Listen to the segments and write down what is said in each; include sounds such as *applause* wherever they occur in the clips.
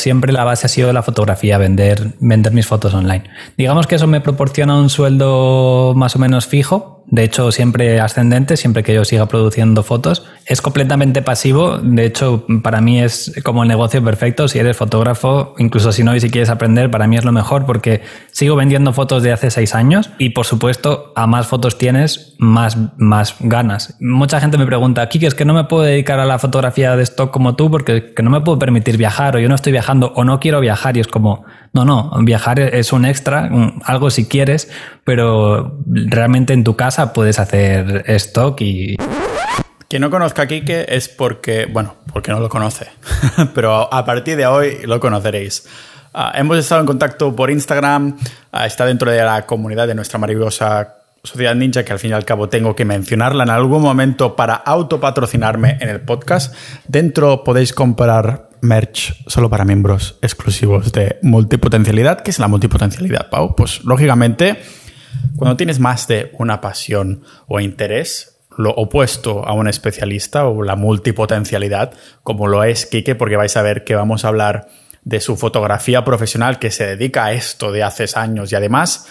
siempre la base ha sido la fotografía, vender, vender mis fotos online. Digamos que eso me proporciona un sueldo más o menos fijo, de hecho siempre ascendente, siempre que yo siga produciendo fotos. Es completamente pasivo, de hecho para mí es como el negocio perfecto, si eres fotógrafo, incluso si no y si quieres aprender, para mí es lo mejor porque sigo vendiendo fotos de hace seis años y por supuesto a más fotos tienes, más, más ganas. Mucha gente me pregunta, Kiki, es que no me puedo dedicar a la fotografía de stock como tú porque que no me puedo permitir viajar o yo no estoy viajando o no quiero viajar y es como, no, no, viajar es un extra, algo si quieres, pero realmente en tu casa puedes hacer stock y... Quien no conozca a Kike es porque, bueno, porque no lo conoce, *laughs* pero a partir de hoy lo conoceréis. Ah, hemos estado en contacto por Instagram, ah, está dentro de la comunidad de nuestra maravillosa Sociedad Ninja, que al fin y al cabo tengo que mencionarla en algún momento para autopatrocinarme en el podcast. Dentro podéis comprar merch solo para miembros exclusivos de multipotencialidad. ¿Qué es la multipotencialidad, Pau? Pues lógicamente, cuando tienes más de una pasión o interés, lo opuesto a un especialista o la multipotencialidad, como lo es Kike, porque vais a ver que vamos a hablar de su fotografía profesional que se dedica a esto de hace años y además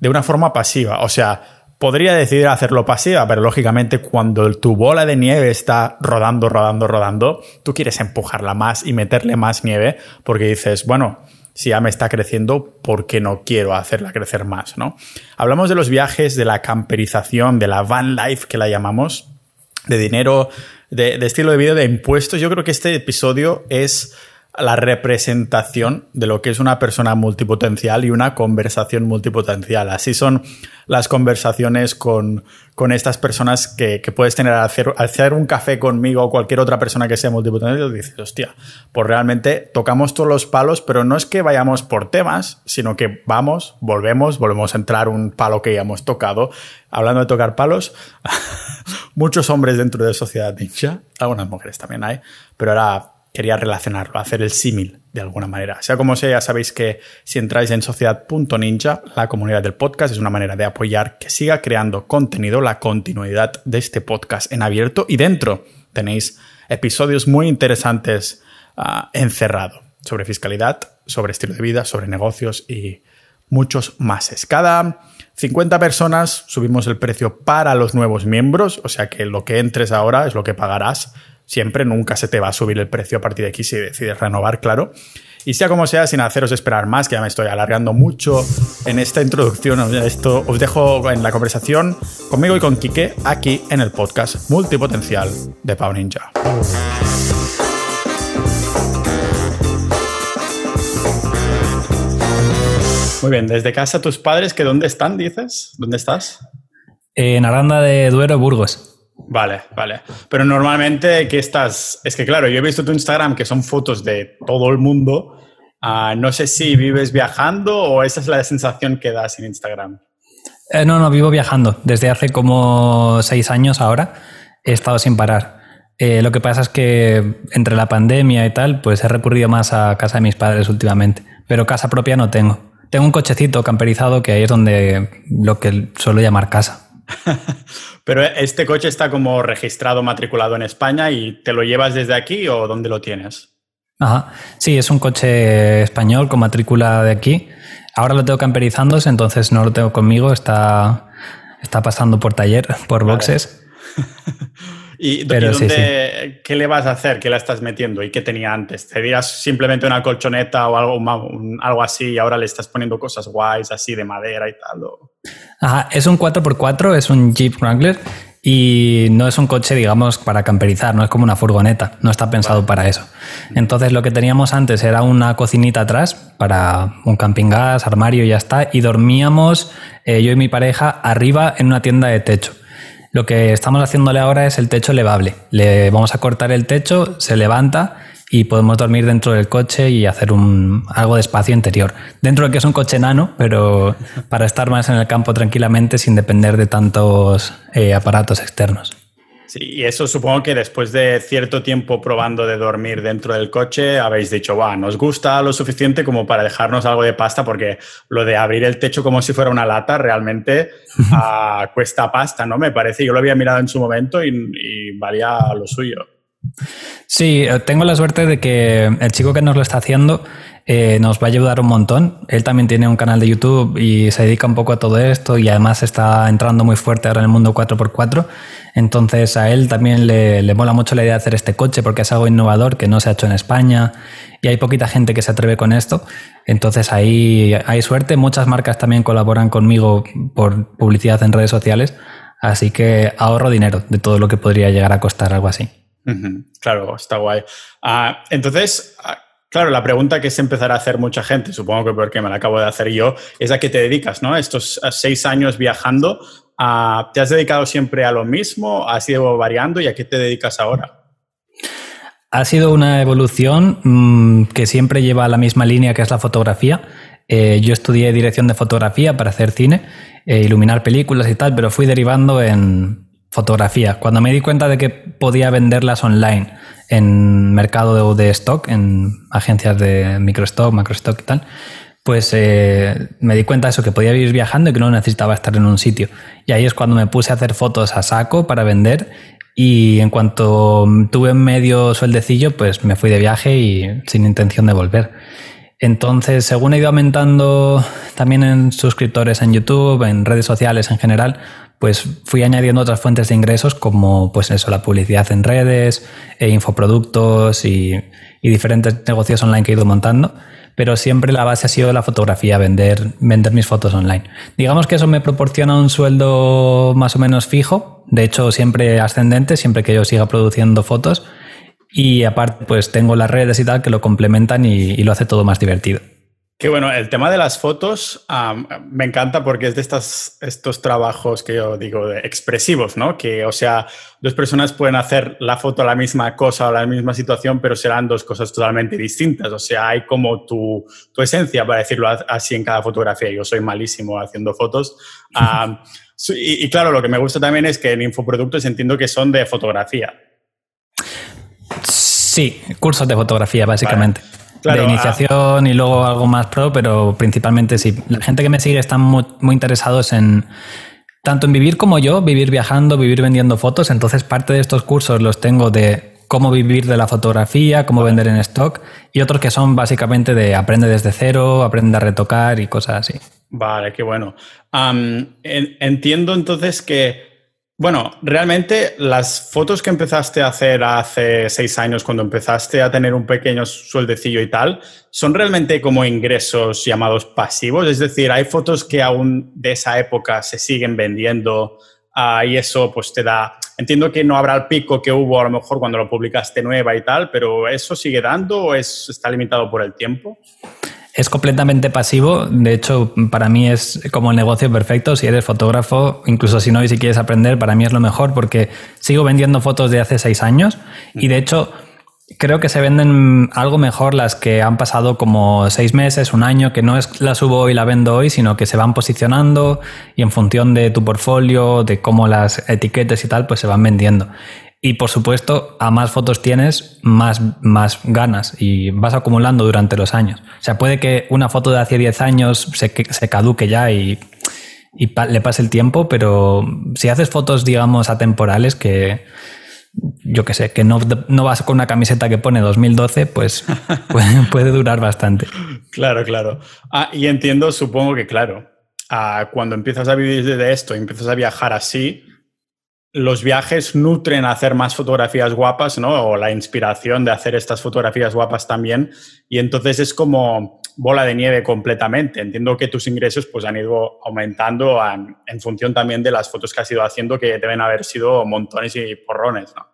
de una forma pasiva. O sea, Podría decidir hacerlo pasiva, pero lógicamente cuando tu bola de nieve está rodando, rodando, rodando, tú quieres empujarla más y meterle más nieve porque dices, bueno, si ya me está creciendo, ¿por qué no quiero hacerla crecer más? ¿no? Hablamos de los viajes, de la camperización, de la van life que la llamamos, de dinero, de, de estilo de vida, de impuestos. Yo creo que este episodio es la representación de lo que es una persona multipotencial y una conversación multipotencial. Así son las conversaciones con, estas personas que, puedes tener al hacer, un café conmigo o cualquier otra persona que sea multipotencial. Dices, hostia, pues realmente tocamos todos los palos, pero no es que vayamos por temas, sino que vamos, volvemos, volvemos a entrar un palo que ya hemos tocado. Hablando de tocar palos, *laughs* muchos hombres dentro de Sociedad Ninja, algunas mujeres también hay, pero ahora quería relacionarlo, hacer el símil de alguna manera. Sea como sea, ya sabéis que si entráis en sociedad.ninja, la comunidad del podcast es una manera de apoyar que siga creando contenido, la continuidad de este podcast en abierto y dentro tenéis episodios muy interesantes uh, encerrado sobre fiscalidad, sobre estilo de vida, sobre negocios y muchos más. Cada 50 personas subimos el precio para los nuevos miembros, o sea que lo que entres ahora es lo que pagarás siempre, nunca se te va a subir el precio a partir de aquí si decides renovar, claro. Y sea como sea, sin haceros esperar más, que ya me estoy alargando mucho en esta introducción, esto os dejo en la conversación conmigo y con Quique aquí en el podcast multipotencial de Pau Ninja. Muy bien, desde casa tus padres, ¿que dónde están, dices? ¿Dónde estás? En Aranda de Duero, Burgos. Vale, vale. Pero normalmente, ¿qué estás? Es que claro, yo he visto tu Instagram que son fotos de todo el mundo. Ah, no sé si vives viajando o esa es la sensación que das en Instagram. Eh, no, no, vivo viajando. Desde hace como seis años ahora he estado sin parar. Eh, lo que pasa es que entre la pandemia y tal, pues he recurrido más a casa de mis padres últimamente. Pero casa propia no tengo. Tengo un cochecito camperizado que ahí es donde lo que suelo llamar casa. *laughs* Pero este coche está como registrado, matriculado en España y ¿te lo llevas desde aquí o dónde lo tienes? Ajá. Sí, es un coche español con matrícula de aquí. Ahora lo tengo camperizándose, entonces no lo tengo conmigo, está, está pasando por taller, por boxes. *laughs* ¿Y, dónde, qué le vas a hacer? ¿Qué le estás metiendo? ¿Y qué tenía antes? ¿Te dirías simplemente una colchoneta o algo, algo así y ahora le estás poniendo cosas guays así de madera y tal? Ajá, es un 4x4, es un Jeep Wrangler y no es un coche, digamos, para camperizar, no es como una furgoneta, no está pensado para eso. Entonces lo que teníamos antes era una cocinita atrás para un camping gas, armario y ya está, y dormíamos eh, yo y mi pareja arriba en una tienda de techo. Lo que estamos haciéndole ahora es el techo elevable. Le vamos a cortar el techo, se levanta y podemos dormir dentro del coche y hacer un, algo de espacio interior. Dentro de que es un coche nano, pero para estar más en el campo tranquilamente sin depender de tantos eh, aparatos externos. Sí, y eso supongo que después de cierto tiempo probando de dormir dentro del coche, habéis dicho, va, nos gusta lo suficiente como para dejarnos algo de pasta, porque lo de abrir el techo como si fuera una lata realmente *laughs* ah, cuesta pasta, ¿no? Me parece, yo lo había mirado en su momento y, valía lo suyo. Sí, eh, tengo la suerte de que el chico que nos lo está haciendo eh, nos va a ayudar un montón. Él también tiene un canal de YouTube y se dedica un poco a todo esto y además está entrando muy fuerte ahora en el mundo 4x4. Entonces a él también le, le mola mucho la idea de hacer este coche porque es algo innovador que no se ha hecho en España y hay poquita gente que se atreve con esto. Entonces ahí hay suerte. Muchas marcas también colaboran conmigo por publicidad en redes sociales. Así que ahorro dinero de todo lo que podría llegar a costar algo así. Claro, está guay. Ah, entonces, ah, claro, la pregunta que se empezará a hacer mucha gente, supongo que porque me la acabo de hacer yo, es a qué te dedicas, ¿no? Estos seis años viajando, ah, ¿te has dedicado siempre a lo mismo? ¿Has ido variando y a qué te dedicas ahora? Ha sido una evolución mm, que siempre lleva la misma línea que es la fotografía. Eh, yo estudié dirección de fotografía para hacer cine, eh, iluminar películas y tal, pero fui derivando en fotografía. Cuando me di cuenta de que podía venderlas online en mercado de, stock, en agencias de microstock, macrostock y tal, pues eh, me di cuenta de eso, que podía vivir viajando y que no necesitaba estar en un sitio. Y ahí es cuando me puse a hacer fotos a saco para vender y en cuanto tuve medio sueldecillo, pues me fui de viaje y sin intención de volver. Entonces, según he ido aumentando también en suscriptores en YouTube, en redes sociales en general, pues fui añadiendo otras fuentes de ingresos como pues eso, la publicidad en redes, e infoproductos y, diferentes negocios online que he ido montando. Pero siempre la base ha sido la fotografía, vender, vender mis fotos online. Digamos que eso me proporciona un sueldo más o menos fijo, de hecho siempre ascendente, siempre que yo siga produciendo fotos. Y aparte, pues tengo las redes y tal que lo complementan y lo hace todo más divertido. Qué bueno, el tema de las fotos me encanta porque es de estas, estos trabajos que yo digo de expresivos, ¿no? Que, o sea, dos personas pueden hacer la foto a la misma cosa o la misma situación, pero serán dos cosas totalmente distintas. O sea, hay como tu, tu esencia, para decirlo así, en cada fotografía. Yo soy malísimo haciendo fotos. *laughs* y, y, claro, lo que me gusta también es que en infoproductos entiendo que son de fotografía. Sí, cursos de fotografía, básicamente de ah. iniciación y luego algo más pro, pero principalmente sí. La gente que me sigue están muy, interesados en tanto en vivir como yo, vivir viajando, vivir vendiendo fotos. Entonces, parte de estos cursos los tengo de cómo vivir de la fotografía, cómo vender en stock, y otros que son básicamente de aprende desde cero, aprende a retocar y cosas así. Vale, qué bueno. entiendo entonces que bueno, realmente las fotos que empezaste a hacer hace seis años, cuando empezaste a tener un pequeño sueldecillo y tal, son realmente como ingresos llamados pasivos. Es decir, hay fotos que aún de esa época se siguen vendiendo uh, y eso pues te da... Entiendo que no habrá el pico que hubo a lo mejor cuando lo publicaste nueva y tal, pero ¿eso sigue dando o es, está limitado por el tiempo? Es completamente pasivo. De hecho, para mí es como el negocio perfecto. Si eres fotógrafo, incluso si no y si quieres aprender, para mí es lo mejor porque sigo vendiendo fotos de hace seis años y de hecho creo que se venden algo mejor las que han pasado como seis meses, un año, que no es la subo y la vendo hoy, sino que se van posicionando y en función de tu portfolio, de cómo las etiquetas y tal, pues se van vendiendo. Y por supuesto, a más fotos tienes, más, más ganas y vas acumulando durante los años. O sea, puede que una foto de hace 10 años se, se caduque ya y, y le pase el tiempo, pero si haces fotos, digamos, atemporales que, yo qué sé, que no, no, vas con una camiseta que pone 2012, pues *laughs* puede, puede durar bastante. Claro, claro. Ah, y entiendo, supongo que claro, ah, cuando empiezas a vivir de esto, empiezas a viajar así, los viajes nutren a hacer más fotografías guapas, ¿no? O la inspiración de hacer estas fotografías guapas también. Y entonces es como bola de nieve completamente. Entiendo que tus ingresos pues han ido aumentando en, función también de las fotos que has ido haciendo, que deben haber sido montones y porrones, ¿no?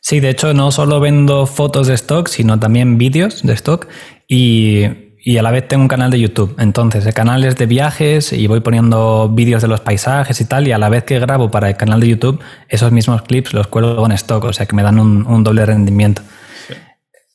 Sí, de hecho no solo vendo fotos de stock, sino también vídeos de stock y y a la vez tengo un canal de YouTube. Entonces, el canal es de viajes y voy poniendo vídeos de los paisajes y tal, y a la vez que grabo para el canal de YouTube, esos mismos clips los cuelgo en stock, o sea que me dan un, doble rendimiento.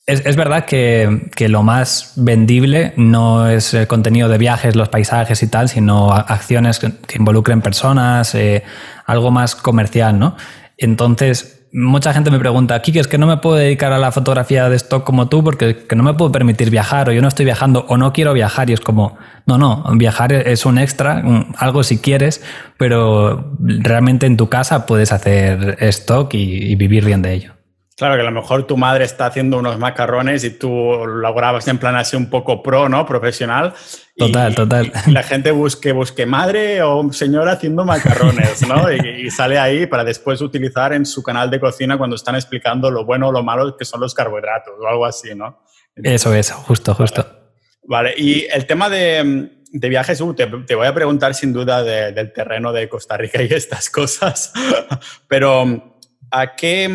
Es, verdad que, lo más vendible no es el contenido de viajes, los paisajes y tal, sino acciones que, involucren personas, eh, algo más comercial, ¿no? Entonces, mucha gente me pregunta, Kiki, es que no me puedo dedicar a la fotografía de stock como tú porque no me puedo permitir viajar o yo no estoy viajando o no quiero viajar y es como, no, no, viajar es un extra, algo si quieres, pero realmente en tu casa puedes hacer stock y, vivir bien de ello. Claro, que a lo mejor tu madre está haciendo unos macarrones y tú lo grabas en plan así un poco pro, ¿no? Profesional. Total, total. Y la gente busque, busque madre o señora haciendo macarrones, ¿no? *laughs* y, sale ahí para después utilizar en su canal de cocina cuando están explicando lo bueno o lo malo que son los carbohidratos o algo así, ¿no? Eso es, justo, justo. Vale, y el tema de, viajes, uh, te, voy a preguntar sin duda del terreno de Costa Rica y estas *laughs* cosas, pero ¿a qué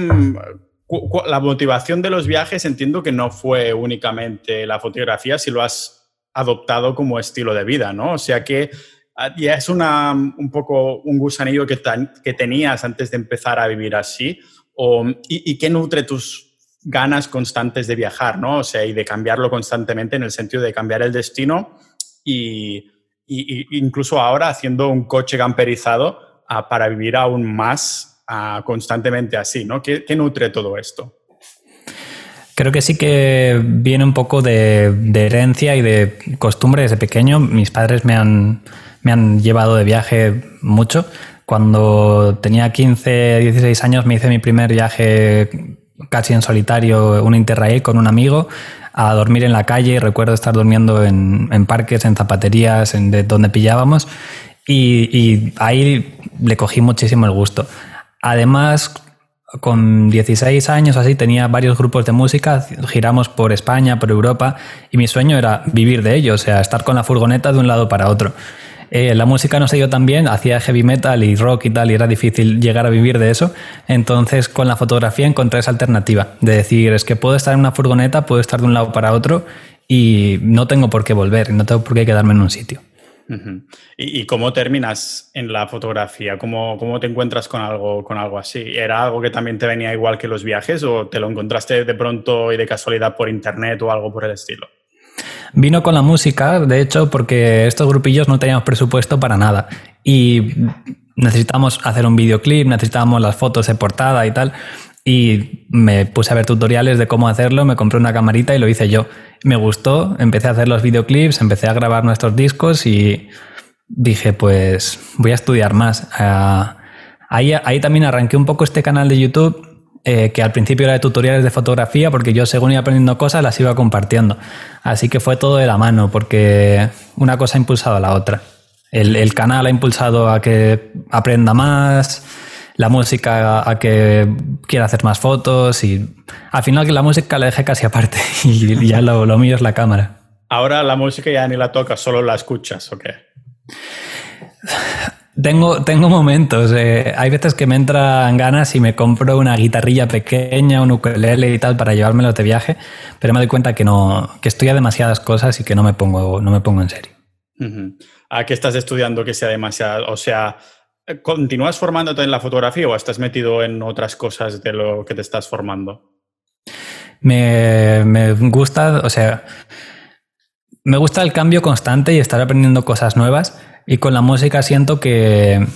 la motivación de los viajes entiendo que no fue únicamente la fotografía, si lo has adoptado como estilo de vida, ¿no? O sea que ah, ya es una, un poco un gusanillo que, que tenías antes de empezar a vivir así, o, y, qué nutre tus ganas constantes de viajar, ¿no? O sea, y de cambiarlo constantemente en el sentido de cambiar el destino y, incluso ahora haciendo un coche camperizado ah, para vivir aún más constantemente así, ¿no? ¿Qué, nutre todo esto? Creo que sí que viene un poco de, herencia y de costumbre desde pequeño. Mis padres me han, me han llevado de viaje mucho. Cuando tenía 15, 16 años me hice mi primer viaje casi en solitario, un interrail con un amigo, a dormir en la calle. Recuerdo estar durmiendo en, parques, en zapaterías, en de donde pillábamos. Y, ahí le cogí muchísimo el gusto. Además, con 16 años así tenía varios grupos de música, giramos por España, por Europa, y mi sueño era vivir de ello, o sea, estar con la furgoneta de un lado para otro. Eh, la música no se dio tan bien, hacía heavy metal y rock y tal, y era difícil llegar a vivir de eso. Entonces, con la fotografía encontré esa alternativa, de decir, es que puedo estar en una furgoneta, puedo estar de un lado para otro, y no tengo por qué volver, no tengo por qué quedarme en un sitio. ¿Y, cómo terminas en la fotografía? ¿Cómo, ¿Cómo, te encuentras con algo, con algo así? ¿Era algo que también te venía igual que los viajes o te lo encontraste de pronto y de casualidad por internet o algo por el estilo? Vino con la música, de hecho, porque estos grupillos no teníamos presupuesto para nada y necesitábamos hacer un videoclip, necesitábamos las fotos de portada y tal. Y me puse a ver tutoriales de cómo hacerlo, me compré una camarita y lo hice yo. Me gustó, empecé a hacer los videoclips, empecé a grabar nuestros discos y dije, pues voy a estudiar más. Ah, ahí, ahí también arranqué un poco este canal de YouTube eh, que al principio era de tutoriales de fotografía, porque yo según iba aprendiendo cosas las iba compartiendo. Así que fue todo de la mano, porque una cosa ha impulsado a la otra. El, el canal ha impulsado a que aprenda más, la música a que quiera hacer más fotos y al final que la música la dejé casi aparte *laughs* y ya lo, lo mío es la cámara. Ahora la música ya ni la tocas, solo la escuchas, ¿o qué? Tengo, tengo momentos. Eh, hay veces que me entran ganas y me compro una guitarrilla pequeña, un ukulele y tal para llevármelo de viaje, pero me doy cuenta que no, que estoy a demasiadas cosas y que no me pongo, no me pongo en serio. ¿A qué estás estudiando que sea demasiado? O sea, ¿Continúas formándote en la fotografía o estás metido en otras cosas de lo que te estás formando? Me, gusta, o sea, me gusta el cambio constante y estar aprendiendo cosas nuevas. Y con la música siento que,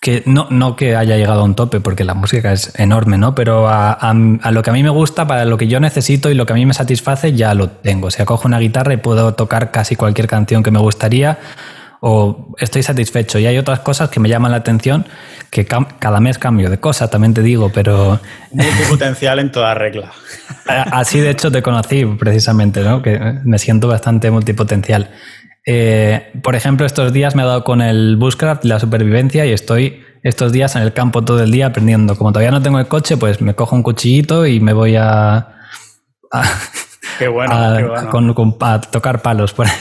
que no, no que haya llegado a un tope, porque la música es enorme, ¿no? Pero a, a, lo que a mí me gusta, para lo que yo necesito y lo que a mí me satisface, ya lo tengo. O sea, cojo una guitarra y puedo tocar casi cualquier canción que me gustaría o estoy satisfecho. Y hay otras cosas que me llaman la atención, que cada mes cambio de cosa, también te digo, pero... potencial en toda regla. *laughs* Así de hecho te conocí precisamente, ¿no? que me siento bastante multipotencial. Eh, por ejemplo, estos días me he dado con el bushcraft la supervivencia y estoy estos días en el campo todo el día aprendiendo. Como todavía no tengo el coche, pues me cojo un cuchillito y me voy a... qué bueno, qué bueno. a tocar palos por ahí.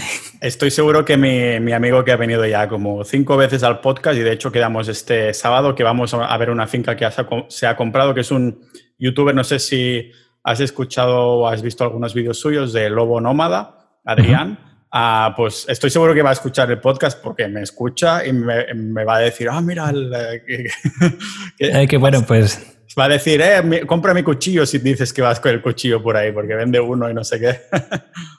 Estoy seguro que mi, amigo que ha venido ya como cinco veces al podcast y de hecho quedamos este sábado que vamos a ver una finca que se ha comprado, que es un youtuber, no sé si has escuchado o has visto algunos vídeos suyos de Lobo Nómada, Adrián. Ah, pues estoy seguro que va a escuchar el podcast porque me escucha y me, va a decir, ah, mira, el, eh, *laughs* que, eh, bueno, pues... Va a decir, eh, compra mi cuchillo si dices que vas con el cuchillo por ahí, porque vende uno y no sé qué. *laughs*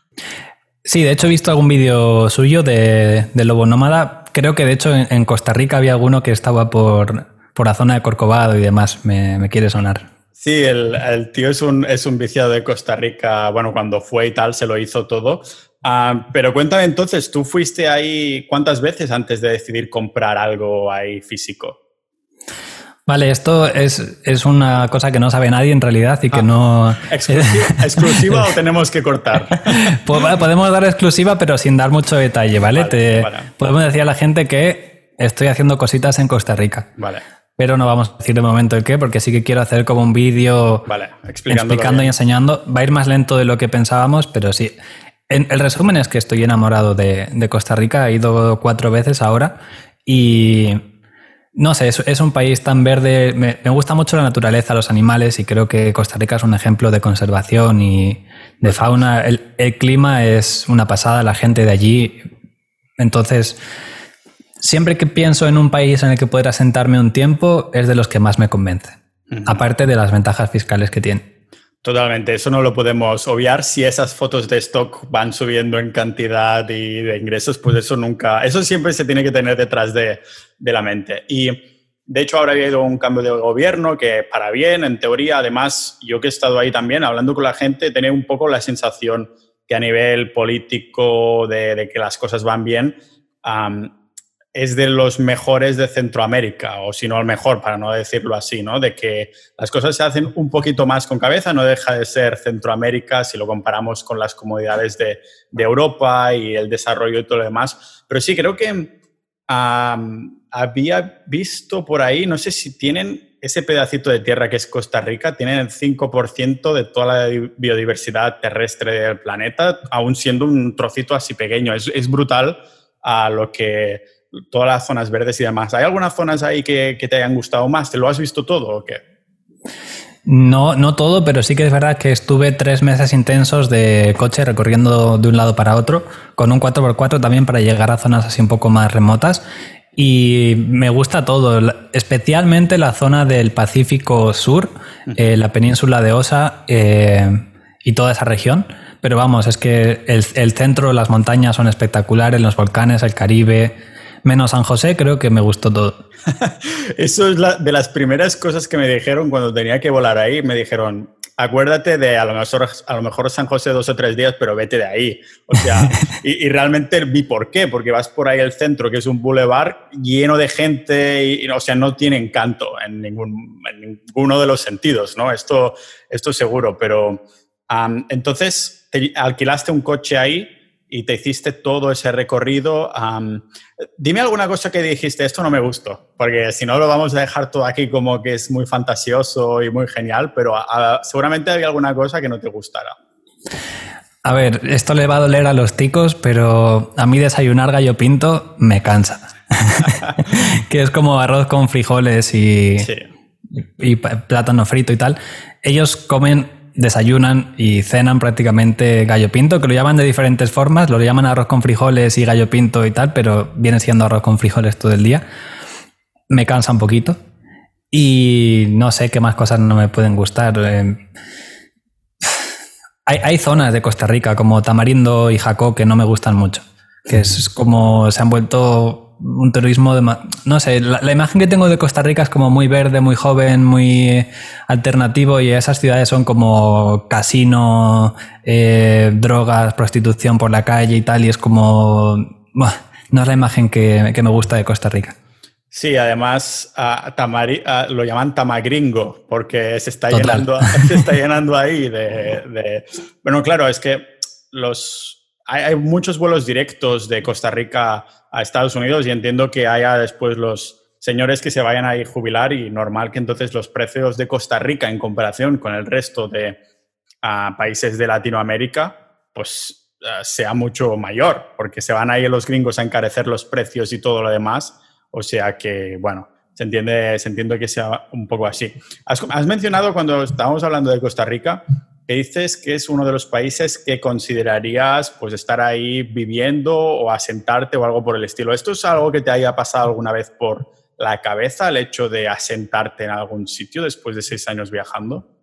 Sí, de hecho he visto algún vídeo suyo de, Lobo Nómada. Creo que de hecho en, Costa Rica había alguno que estaba por, por la zona de Corcovado y demás. Me, quiere sonar. Sí, el, tío es un, es un viciado de Costa Rica. Bueno, cuando fue y tal, se lo hizo todo. Ah, pero cuéntame entonces, ¿tú fuiste ahí cuántas veces antes de decidir comprar algo ahí físico? Vale, esto es, es, una cosa que no sabe nadie en realidad y que ah, no... ¿Exclusiva, *laughs* o tenemos que cortar? *laughs* Pues, podemos dar exclusiva, pero sin dar mucho detalle, ¿vale? Te, Podemos decir a la gente que estoy haciendo cositas en Costa Rica. Vale. Pero no vamos a decir de momento el qué, porque sí que quiero hacer como un vídeo explicando y enseñando. Va a ir más lento de lo que pensábamos, pero sí. el resumen es que estoy enamorado de, de Costa Rica. He ido cuatro veces ahora y no sé, es, un país tan verde. Me, gusta mucho la naturaleza, los animales, y creo que Costa Rica es un ejemplo de conservación y de fauna. El, clima es una pasada, la gente de allí. Entonces, siempre que pienso en un país en el que poder asentarme un tiempo, es de los que más me convence. Aparte de las ventajas fiscales que tiene. Totalmente, eso no lo podemos obviar. Si esas fotos de stock van subiendo en cantidad y de ingresos, pues eso nunca, eso siempre se tiene que tener detrás de, de la mente. Y de hecho ahora ha habido un cambio de gobierno que para bien, en teoría, además, yo que he estado ahí también hablando con la gente, tenía un poco la sensación que a nivel político de, que las cosas van bien, es de los mejores de Centroamérica, o si no el mejor, para no decirlo así, ¿no? De que las cosas se hacen un poquito más con cabeza, no deja de ser Centroamérica si lo comparamos con las comodidades de, Europa y el desarrollo y todo lo demás. Pero sí, creo que había visto por ahí, no sé si tienen ese pedacito de tierra que es Costa Rica, tienen el 5% de toda la biodiversidad terrestre del planeta, aún siendo un trocito así pequeño. Es, es brutal a lo que todas las zonas verdes y demás. ¿Hay algunas zonas ahí que, te hayan gustado más? ¿Te lo has visto todo o qué? No, no todo, pero sí que es verdad que estuve tres meses intensos de coche recorriendo de un lado para otro, con un 4x4 también para llegar a zonas así un poco más remotas. Y me gusta todo, especialmente la zona del Pacífico Sur, eh, la península de Osa eh, y toda esa región. Pero vamos, es que el, el centro, las montañas son espectaculares, los volcanes, el Caribe, menos San José, creo que me gustó todo. *laughs* Eso es la, de las primeras cosas que me dijeron cuando tenía que volar ahí. Me dijeron, acuérdate de a lo mejor, a lo mejor San José dos o tres días, pero vete de ahí. O sea, *laughs* y, realmente vi por qué, porque vas por ahí al centro, que es un boulevard lleno de gente, y, o sea, no tiene encanto en, ningún, ninguno de los sentidos, ¿no? Esto, esto seguro, pero entonces alquilaste un coche ahí y te hiciste todo ese recorrido. dime alguna cosa que dijiste, esto no me gustó, porque si no lo vamos a dejar todo aquí como que es muy fantasioso y muy genial, pero seguramente había alguna cosa que no te gustara. A ver, esto le va a doler a los ticos, pero a mí desayunar gallo pinto me cansa. *laughs* que es como arroz con frijoles y, y plátano frito y tal. Ellos comen desayunan y cenan prácticamente gallo pinto, que lo llaman de diferentes formas, lo llaman arroz con frijoles y gallo pinto y tal, pero viene siendo arroz con frijoles todo el día. Me cansa un poquito. Y no sé qué más cosas no me pueden gustar. Eh, *sighs* hay, hay, zonas de Costa Rica como Tamarindo y Jacó que no me gustan mucho. Que es como se han vuelto un turismo de... No sé, la, imagen que tengo de Costa Rica es como muy verde, muy joven, muy alternativo y esas ciudades son como casino, eh, drogas, prostitución por la calle y tal y es como... no es la imagen que, me gusta de Costa Rica. Sí, además lo llaman tamagringo porque se está, llenando, *laughs* se está llenando ahí de, Bueno, claro, es que los... hay muchos vuelos directos de Costa Rica a Estados Unidos y entiendo que haya después los señores que se vayan a ir jubilar y normal que entonces los precios de Costa Rica en comparación con el resto de países de Latinoamérica pues sea mucho mayor porque se van a ir los gringos a encarecer los precios y todo lo demás. O sea que, bueno, se entiende, se entiende que sea un poco así. Has, has mencionado cuando estábamos hablando de Costa Rica dices que es uno de los países que considerarías pues estar ahí viviendo o asentarte o algo por el estilo. ¿Esto es algo que te haya pasado alguna vez por la cabeza, el hecho de asentarte en algún sitio después de seis años viajando?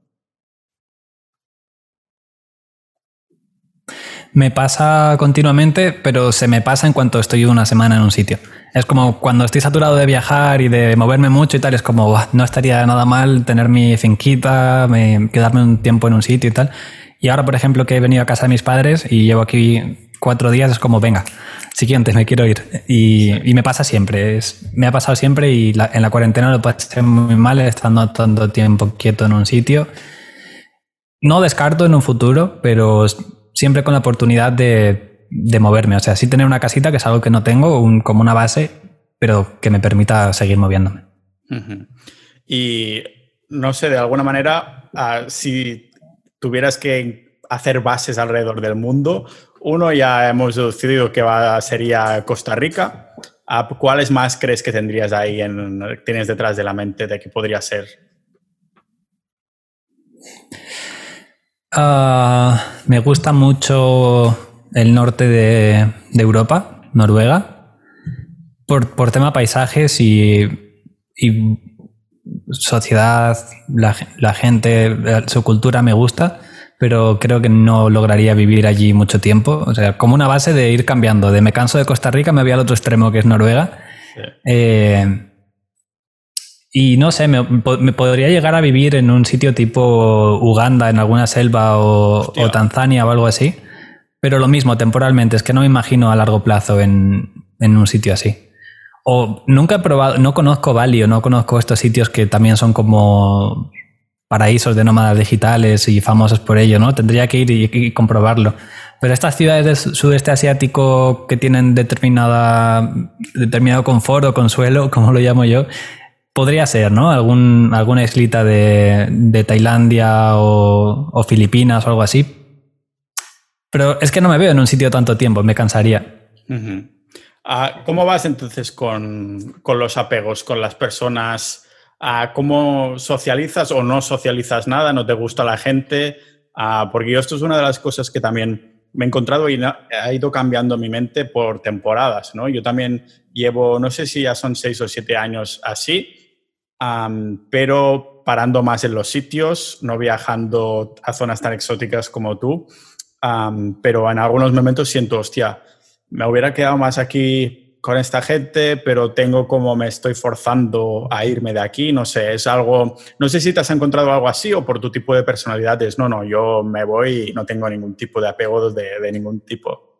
Me pasa continuamente, pero se me pasa en cuanto estoy una semana en un sitio. Es como cuando estoy saturado de viajar y de moverme mucho y tal, es como, no estaría nada mal tener mi finquita, quedarme un tiempo en un sitio y tal. Y ahora, por ejemplo, que he venido a casa de mis padres y llevo aquí cuatro días, es como, venga, siguiente, me quiero ir. Y, me pasa siempre, es, me ha pasado siempre y en la cuarentena lo pasé muy mal estando tanto tiempo quieto en un sitio. No descarto en un futuro, pero siempre con la oportunidad de, de moverme. O sea, sí tener una casita, que es algo que no tengo, como una base, pero que me permita seguir moviéndome. Y no sé, de alguna manera, ah, si tuvieras que hacer bases alrededor del mundo, uno ya hemos deducido que va, sería Costa Rica. Ah, ¿Cuáles más crees que tendrías ahí, en, tienes detrás de la mente de que podría ser? Ah, me gusta mucho el norte de, Europa, Noruega, por, por tema paisajes y, y sociedad, la, la, gente, su cultura me gusta, pero creo que no lograría vivir allí mucho tiempo. O sea, como una base de ir cambiando. De me canso de Costa Rica, me voy al otro extremo que es Noruega. Eh, y no sé, me, podría llegar a vivir en un sitio tipo Uganda, en alguna selva o, o, Tanzania o algo así. Pero lo mismo, temporalmente, es que no me imagino a largo plazo en, en un sitio así. O nunca he probado, no conozco Bali o no conozco estos sitios que también son como paraísos de nómadas digitales y famosos por ello, ¿no? Tendría que ir y, comprobarlo. Pero estas ciudades del sudeste asiático que tienen determinada, determinado confort o consuelo, *laughs* como lo llamo yo, podría ser, ¿no? Algún, alguna islita de, de Tailandia o, Filipinas o algo así. Pero es que no me veo en un sitio tanto tiempo, me cansaría. Ah, ¿Cómo vas entonces con, los apegos, con las personas? Ah, ¿Cómo socializas o no socializas nada? ¿No te gusta la gente? Ah, porque yo esto es una de las cosas que también me he encontrado y ha ido cambiando mi mente por temporadas, ¿no? Yo también llevo, no sé si ya son seis o siete años así, pero parando más en los sitios, no viajando a zonas tan exóticas como tú, pero en algunos momentos siento, hostia, me hubiera quedado más aquí con esta gente, pero tengo como me estoy forzando a irme de aquí, no sé, es algo, no sé si te has encontrado algo así o por tu tipo de personalidades, no, no, yo me voy y no tengo ningún tipo de apego de, de ningún tipo.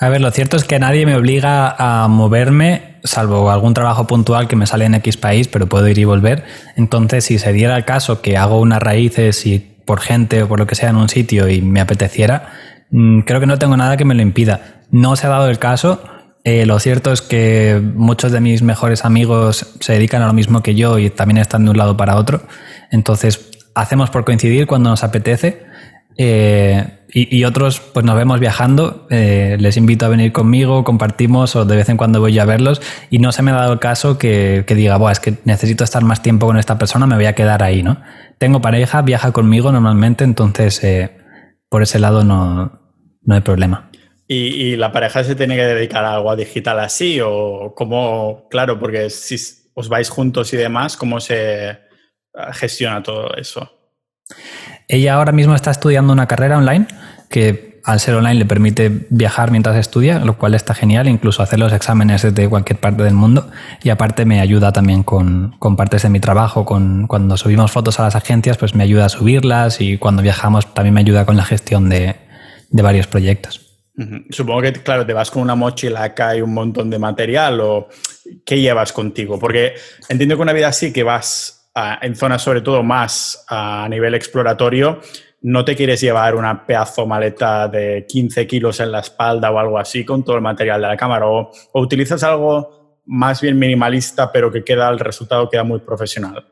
A ver, lo cierto es que nadie me obliga a moverme, salvo algún trabajo puntual que me sale en X país, pero puedo ir y volver. Entonces, si se diera el caso que hago unas raíces y por gente o por lo que sea en un sitio y me apeteciera, mm, creo que no tengo nada que me lo impida. No se ha dado el caso. Eh, lo cierto es que muchos de mis mejores amigos se dedican a lo mismo que yo y también están de un lado para otro. Entonces, hacemos por coincidir cuando nos apetece. Eh, y, otros, pues nos vemos viajando. Eh, les invito a venir conmigo, compartimos o de vez en cuando voy a verlos. Y no se me ha dado el caso que, diga, es que necesito estar más tiempo con esta persona, me voy a quedar ahí, ¿no? Tengo pareja, viaja conmigo normalmente, entonces por ese lado no, no hay problema. ¿Y, la pareja se tiene que dedicar a algo digital así? ¿O cómo, claro, porque si os vais juntos y demás, cómo se eh, gestiona todo eso? Ella ahora mismo está estudiando una carrera online que al ser online le permite viajar mientras estudia, lo cual está genial, incluso hacer los exámenes desde cualquier parte del mundo. Y aparte me ayuda también con, con partes de mi trabajo, con, cuando subimos fotos a las agencias, pues me ayuda a subirlas y cuando viajamos también me ayuda con la gestión de, de varios proyectos. Supongo que, claro, te vas con una mochila acá y un montón de material o ¿qué llevas contigo? Porque entiendo que una vida así que vas en zonas sobre todo más a nivel exploratorio, no te quieres llevar una pedazo maleta de 15 kilos en la espalda o algo así con todo el material de la cámara o, utilizas algo más bien minimalista pero que queda el resultado queda muy profesional.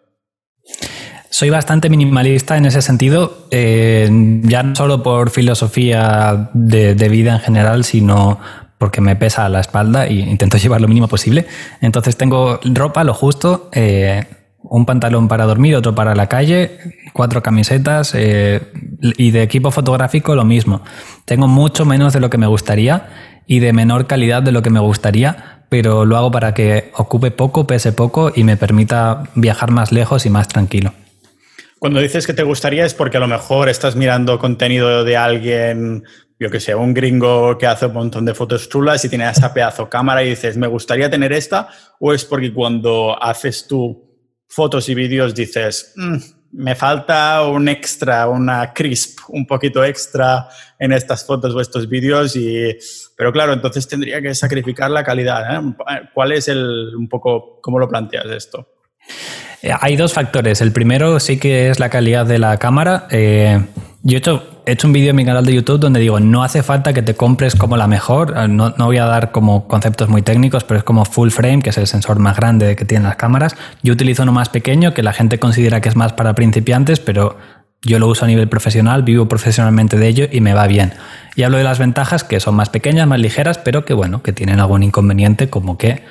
Soy bastante minimalista en ese sentido, eh, ya no solo por filosofía de, vida en general, sino porque me pesa la espalda e intento *laughs* llevar lo mínimo posible. Entonces tengo ropa, lo justo, eh, un pantalón para dormir, otro para la calle, cuatro camisetas eh, y de equipo fotográfico lo mismo. Tengo mucho menos de lo que me gustaría y de menor calidad de lo que me gustaría, pero lo hago para que ocupe poco, pese poco y me permita viajar más lejos y más tranquilo. Cuando dices que te gustaría es porque a lo mejor estás mirando contenido de alguien, yo que sé, un gringo que hace un montón de fotos chulas y tiene esa pedazo cámara y dices, me gustaría tener esta, o es porque cuando haces tú fotos y vídeos dices, mm, me falta un extra, una crisp, un poquito extra en estas fotos o estos vídeos. Y, pero claro, entonces tendría que sacrificar la calidad. ¿eh? ¿Cuál es el, un poco, cómo lo planteas esto? Eh, hay dos factores. El primero sí que es la calidad de la cámara. Eh, yo he hecho, he hecho un vídeo en mi canal de YouTube donde digo, no hace falta que te compres como la mejor. Eh, no, no, voy a dar como conceptos muy técnicos, pero es como full frame, que es el sensor más grande que tienen las cámaras. Yo utilizo uno más pequeño, que la gente considera que es más para principiantes, pero yo lo uso a nivel profesional, vivo profesionalmente de ello y me va bien. Y hablo de las ventajas, que son más pequeñas, más ligeras, pero que bueno, que tienen algún inconveniente, como que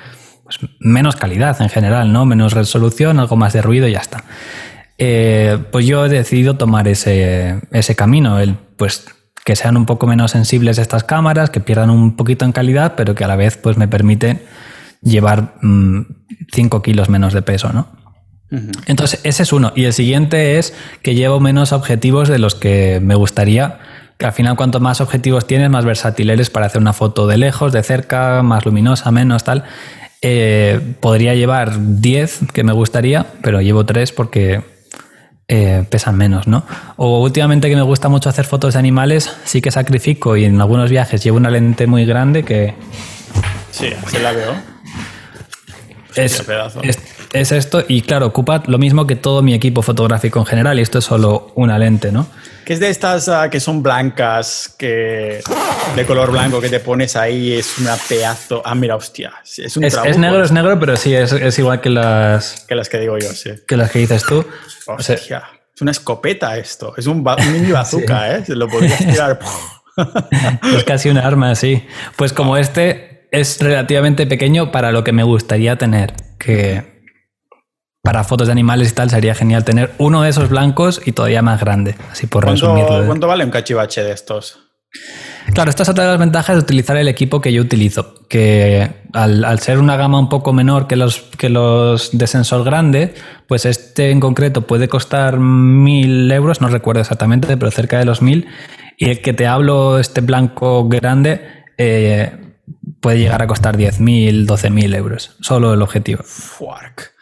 pues, menos calidad en general, ¿no? Menos resolución, algo más de ruido y ya está. Eh, pues yo he decidido tomar ese, ese camino, el, pues que sean un poco menos sensibles estas cámaras, que pierdan un poquito en calidad, pero que a la vez pues me permiten llevar 5 mm, kilos menos de peso, ¿no? Entonces, ese es uno. Y el siguiente es que llevo menos objetivos de los que me gustaría. Que al final, cuanto más objetivos tienes, más versátil eres para hacer una foto de lejos, de cerca, más luminosa, menos tal. Eh, podría llevar 10 que me gustaría, pero llevo 3 porque eh, pesan menos, ¿no? O últimamente que me gusta mucho hacer fotos de animales, sí que sacrifico y en algunos viajes llevo una lente muy grande que... Sí, se la veo. Es, es, es, esto y claro, ocupa lo mismo que todo mi equipo fotográfico en general y esto es solo una lente, ¿no? Que es de estas uh, que son blancas, que de color blanco que te pones ahí, es una pedazo. Ah, mira, hostia. Es, un es, es negro, es negro, pero sí, es, es, igual que las. Que las que digo yo, sí. Que las que dices tú. Hostia. O sea, es una escopeta esto. Es un, un mini *laughs* bazooka, ¿eh? Se lo podrías tirar. *laughs* *laughs* es casi un arma, sí. Pues como este es relativamente pequeño para lo que me gustaría tener. Que para fotos de animales y tal sería genial tener uno de esos blancos y todavía más grande, así por ¿Cuánto, resumirlo. ¿eh? ¿Cuánto vale un cachivache de estos? Claro, esta es otra de las ventajas de utilizar el equipo que yo utilizo, que al, al, ser una gama un poco menor que los, que los de sensor grande, pues este en concreto puede costar mil euros, no recuerdo exactamente, pero cerca de los mil, y el que te hablo, este blanco grande, eh, puede llegar a costar 10.000, 12.000 euros, solo el objetivo. Fuck.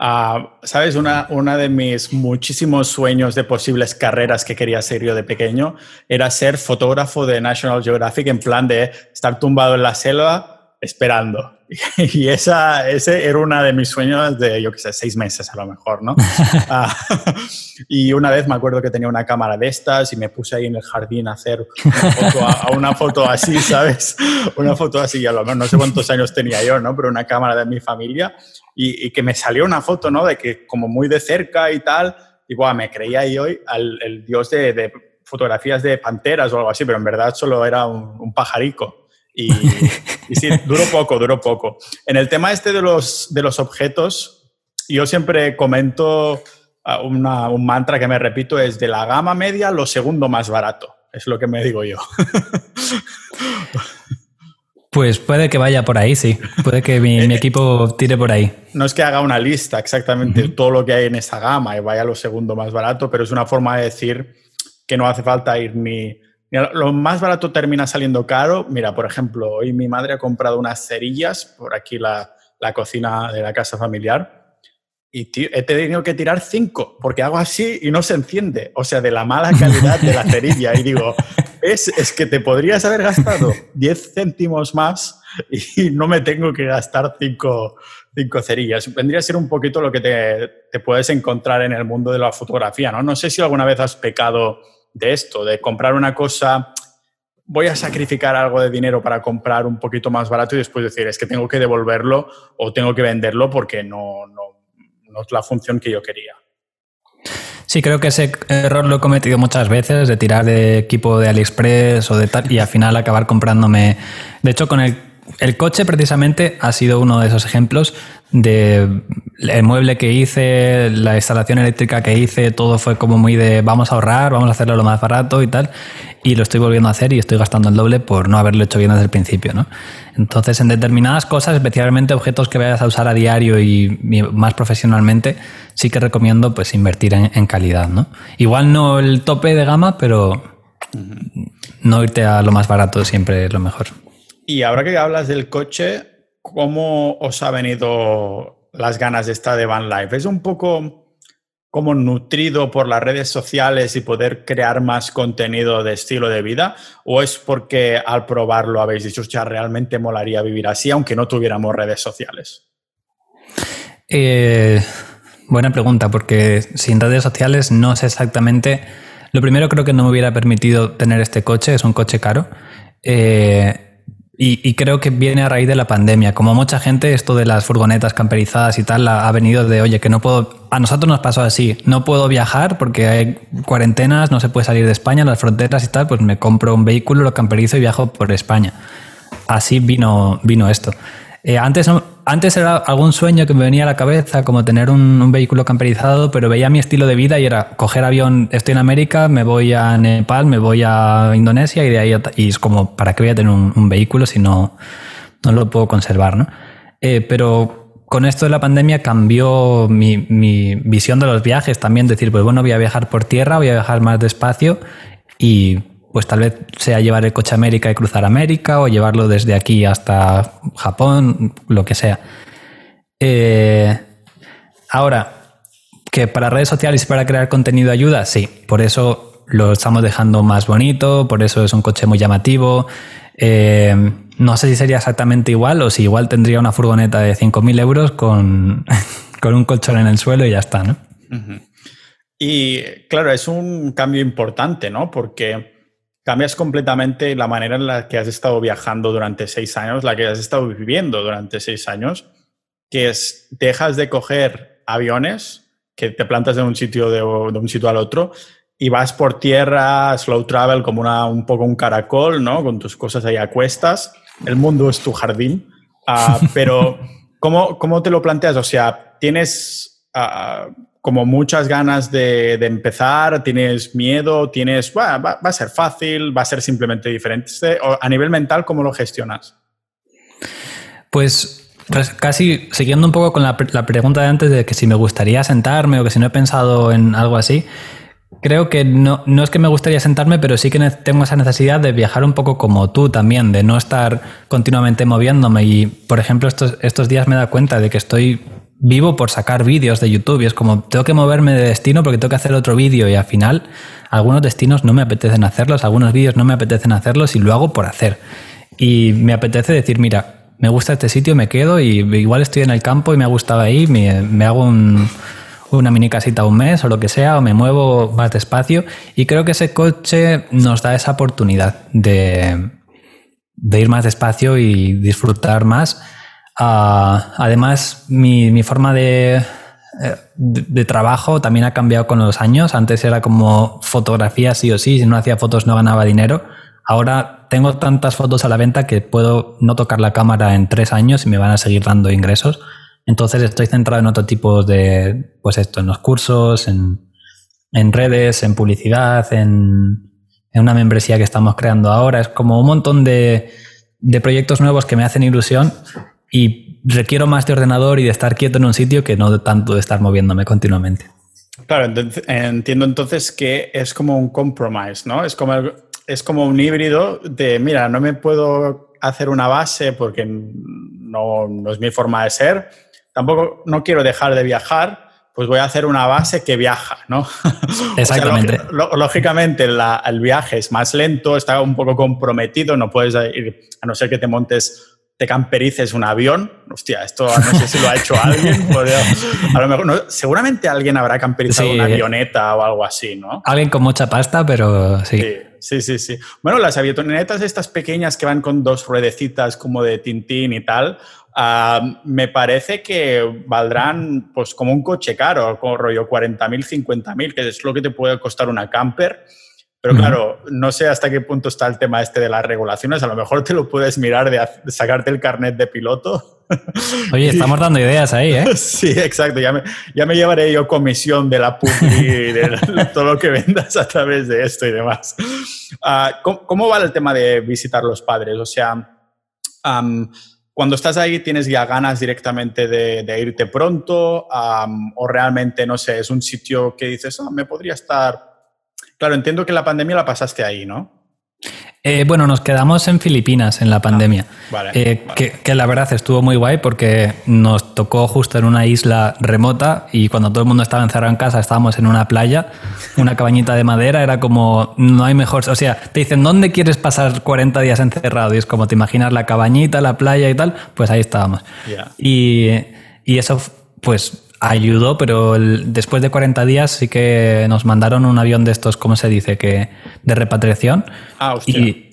Uh, Sabes, una, una de mis muchísimos sueños de posibles carreras que quería ser yo de pequeño era ser fotógrafo de National Geographic en plan de estar tumbado en la selva esperando. *laughs* Y esa, ese era una de mis sueños de, yo qué sé, seis meses a lo mejor, ¿no? uh, *laughs* *laughs* y una vez me acuerdo que tenía una cámara de estas y me puse ahí en el jardín a hacer una foto, a, una foto así, ¿sabes? Una foto así, a lo mejor no sé cuántos años tenía yo, ¿no? Pero una cámara de mi familia y, y, que me salió una foto, ¿no? De que como muy de cerca y tal, y wow, me creía ahí hoy al el dios de, de, fotografías de panteras o algo así, pero en verdad solo era un, un pajarico. Y, *laughs* y, sí, duró poco, duró poco. En el tema este de los, de los objetos, yo siempre comento ah, una, un mantra que me repito, es de la gama media lo segundo más barato. Es lo que me digo yo. *laughs* Pues puede que vaya por ahí, sí. Puede que mi, *laughs* mi, equipo tire por ahí. No es que haga una lista exactamente uh -huh. todo lo que hay en esa gama y vaya lo segundo más barato, pero es una forma de decir que no hace falta ir ni... Mira, lo más barato termina saliendo caro. Mira, por ejemplo, hoy mi madre ha comprado unas cerillas por aquí la, la cocina de la casa familiar y tío, he tenido que tirar cinco porque hago así y no se enciende. O sea, de la mala calidad de la *laughs* cerilla. Y digo, es, es que te podrías haber gastado 10 céntimos más y no me tengo que gastar cinco, cinco cerillas. Vendría a ser un poquito lo que te, te, puedes encontrar en el mundo de la fotografía, ¿no? No sé si alguna vez has pecado de esto, de comprar una cosa, voy a sacrificar algo de dinero para comprar un poquito más barato y después decir, es que tengo que devolverlo o tengo que venderlo porque no, no, no es la función que yo quería. Sí, creo que ese error lo he cometido muchas veces, de tirar de equipo de AliExpress o de tal, y al final acabar comprándome. De hecho, con el, el coche precisamente ha sido uno de esos ejemplos de el mueble que hice, la instalación eléctrica que hice, todo fue como muy de vamos a ahorrar, vamos a hacerlo lo más barato y tal y lo estoy volviendo a hacer y estoy gastando el doble por no haberlo hecho bien desde el principio. ¿no? Entonces, en determinadas cosas, especialmente objetos que vayas a usar a diario y, y más profesionalmente, sí que recomiendo pues, invertir en, en, calidad. ¿no? Igual no el tope de gama, pero no irte a lo más barato siempre es lo mejor. Y ahora que hablas del coche, ¿cómo os ha venido las ganas de esta de Van Life? Es un poco como nutrido por las redes sociales y poder crear más contenido de estilo de vida? ¿O es porque al probarlo habéis dicho, ya realmente molaría vivir así, aunque no tuviéramos redes sociales? Eh, buena pregunta, porque sin redes sociales no sé exactamente. Lo primero creo que no me hubiera permitido tener este coche, es un coche caro. Eh, y, creo que viene a raíz de la pandemia. Como mucha gente, esto de las furgonetas camperizadas y tal ha venido de, oye, que no puedo. A nosotros nos pasó así. No puedo viajar porque hay cuarentenas, no se puede salir de España, las fronteras y tal. Pues me compro un vehículo, lo camperizo y viajo por España. Así vino, vino esto. Eh, antes, antes era algún sueño que me venía a la cabeza, como tener un, vehículo camperizado, pero veía mi estilo de vida y era coger avión, estoy en América, me voy a Nepal, me voy a Indonesia y de ahí y es como, ¿para qué voy a tener un, vehículo si no, no lo puedo conservar? ¿no? Eh, pero con esto de la pandemia cambió mi, mi, visión de los viajes también, decir, pues bueno, voy a viajar por tierra, voy a viajar más despacio y pues tal vez sea llevar el coche a América y cruzar América o llevarlo desde aquí hasta Japón, lo que sea. Eh, ahora, que para redes sociales y para crear contenido ayuda, sí, por eso lo estamos dejando más bonito, por eso es un coche muy llamativo. Eh, no sé si sería exactamente igual o si igual tendría una furgoneta de 5.000 euros con, *laughs* con un colchón en el suelo y ya está, ¿no? Y claro, es un cambio importante, ¿no? Porque cambias completamente la manera en la que has estado viajando durante seis años, la que has estado viviendo durante seis años, que es, dejas de coger aviones, que te plantas de un sitio, de, un sitio al otro, y vas por tierra, slow travel, como una, un poco un caracol, ¿no? Con tus cosas ahí a cuestas. El mundo es tu jardín. Ah, pero, *laughs* ¿cómo, ¿cómo, te lo planteas? O sea, ¿tienes uh, como muchas ganas de, empezar, tienes miedo, tienes, va, a ser fácil, va a ser simplemente diferente. O a nivel mental, ¿cómo lo gestionas? Pues, casi siguiendo un poco con la, pregunta de antes de que si me gustaría sentarme o que si no he pensado en algo así, creo que no, no es que me gustaría sentarme, pero sí que tengo esa necesidad de viajar un poco como tú también, de no estar continuamente moviéndome. Y, por ejemplo, estos, estos días me dado cuenta de que estoy vivo por sacar vídeos de YouTube y es como tengo que moverme de destino porque tengo que hacer otro vídeo y al final algunos destinos no me apetecen hacerlos, algunos vídeos no me apetecen hacerlos y lo hago por hacer. Y me apetece decir, mira, me gusta este sitio, me quedo y igual estoy en el campo y me ha gustado ahí, me, hago una mini casita un mes o lo que sea, o me muevo más despacio y creo que ese coche nos da esa oportunidad de, de ir más despacio y disfrutar más además, mi, forma eh, de, de, trabajo también ha cambiado con los años. Antes era como fotografía sí o sí, si no hacía fotos no ganaba dinero. Ahora tengo tantas fotos a la venta que puedo no tocar la cámara en tres años y me van a seguir dando ingresos. Entonces estoy centrado en otro tipo de, pues esto, en los cursos, en, redes, en publicidad, en, en, una membresía que estamos creando ahora. Es como un montón de, de proyectos nuevos que me hacen ilusión y requiero más de ordenador y de estar quieto en un sitio que no tanto de estar moviéndome continuamente. Claro, entiendo entonces que es como un compromise, ¿no? Es como, es como un híbrido de, mira, no me puedo hacer una base porque no, no es mi forma de ser, tampoco no quiero dejar de viajar, pues voy a hacer una base que viaja, ¿no? *laughs* Exactamente. lógicamente el viaje es más lento, está un poco comprometido, no puedes ir, a no ser que te montes te camperices un avión. Hostia, esto no sé si lo ha hecho alguien. *laughs* a lo mejor, seguramente alguien habrá camperizado una avioneta o algo así, ¿no? Alguien con mucha pasta, pero sí. sí. Sí, sí, Bueno, las avionetas estas pequeñas que van con dos ruedecitas como de Tintín y tal, ah, me parece que valdrán pues como un coche caro, como rollo 40.000, 50.000, que es lo que te puede costar una camper. Pero claro, no sé hasta qué punto está el tema este de las regulaciones. A lo mejor te lo puedes mirar de, sacarte el carnet de piloto. *laughs* Oye, estamos dando ideas ahí, ¿eh? *laughs* Sí, exacto. Ya me, ya me llevaré yo comisión de la publi y de *laughs* todo lo que vendas a través de esto y demás. Ah, ¿cómo, va el tema de visitar los padres? O sea, cuando estás ahí, ¿tienes ya ganas directamente de, irte pronto? ¿O realmente, no sé, es un sitio que dices, oh, me podría estar Claro, entiendo que la pandemia la pasaste ahí, ¿no? Eh, bueno, nos quedamos en Filipinas en la pandemia. Ah, eh, que, la verdad estuvo muy guay porque nos tocó justo en una isla remota y cuando todo el mundo estaba encerrado en casa estábamos en una playa, una cabañita de madera, era como, no hay mejor, o sea, te dicen, ¿dónde quieres pasar 40 días encerrado? Y es como te imaginas la cabañita, la playa y tal, pues ahí estábamos. Y, y eso, pues ayudó, pero después de 40 días sí que nos mandaron un avión de estos, ¿cómo se dice? que De repatriación. Ah, Y,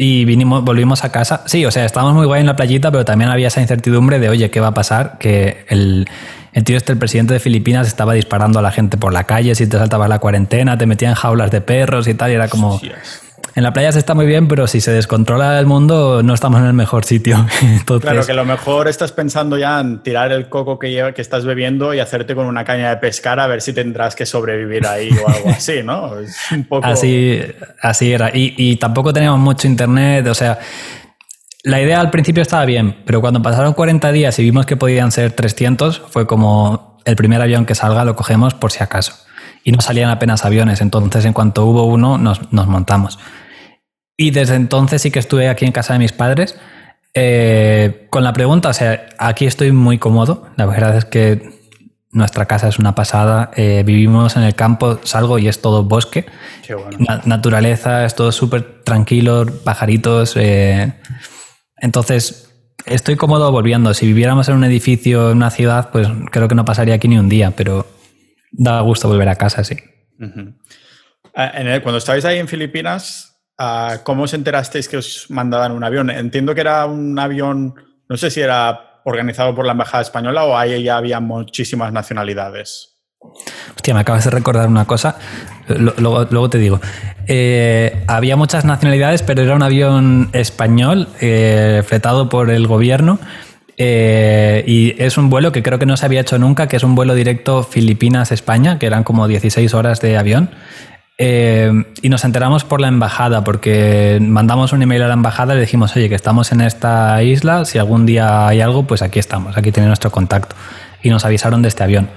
y vinimos, volvimos a casa. Sí, o sea, estábamos muy guay en la playita, pero también había esa incertidumbre de, oye, ¿qué va a pasar? Que el, el tío este, el presidente de Filipinas, estaba disparando a la gente por la calle, si te saltaba la cuarentena, te metía en jaulas de perros y tal, y era como en la playa se está muy bien, pero si se descontrola el mundo, no estamos en el mejor sitio. *laughs* Claro, que a lo mejor estás pensando ya en tirar el coco que, que estás bebiendo y hacerte con una caña de pescar a ver si tendrás que sobrevivir ahí o algo *laughs* así, ¿no? un poco... Así, así era. Y, y tampoco teníamos mucho internet, o sea, la idea al principio estaba bien, pero cuando pasaron 40 días y vimos que podían ser 300, fue como el primer avión que salga lo cogemos por si acaso. Y no salían apenas aviones, entonces en cuanto hubo uno nos, nos montamos. Y desde entonces sí que estuve aquí en casa de mis padres. Eh, con la pregunta, o sea, aquí estoy muy cómodo. La verdad es que nuestra casa es una pasada. Eh, vivimos en el campo, salgo y es todo bosque. naturaleza, es todo súper tranquilo, pajaritos. Eh, entonces, estoy cómodo volviendo. Si viviéramos en un edificio, en una ciudad, pues creo que no pasaría aquí ni un día, pero da gusto volver a casa, sí. Cuando estabais ahí en Filipinas, Ah, ¿Cómo os enterasteis que os mandaban un avión? Entiendo que era un avión, no sé si era organizado por la Embajada Española o ahí ya había muchísimas nacionalidades. Hostia, me acabas de recordar una cosa, luego, te digo. Eh, había muchas nacionalidades, pero era un avión español, eh, fletado por el gobierno. Eh, y es un vuelo que creo que no se había hecho nunca, que es un vuelo directo Filipinas-España, que eran como 16 horas de avión. Eh, y nos enteramos por la embajada, porque mandamos un email a la embajada y le dijimos, oye, que estamos en esta isla, si algún día hay algo, pues aquí estamos, aquí tiene nuestro contacto. Y nos avisaron de este avión.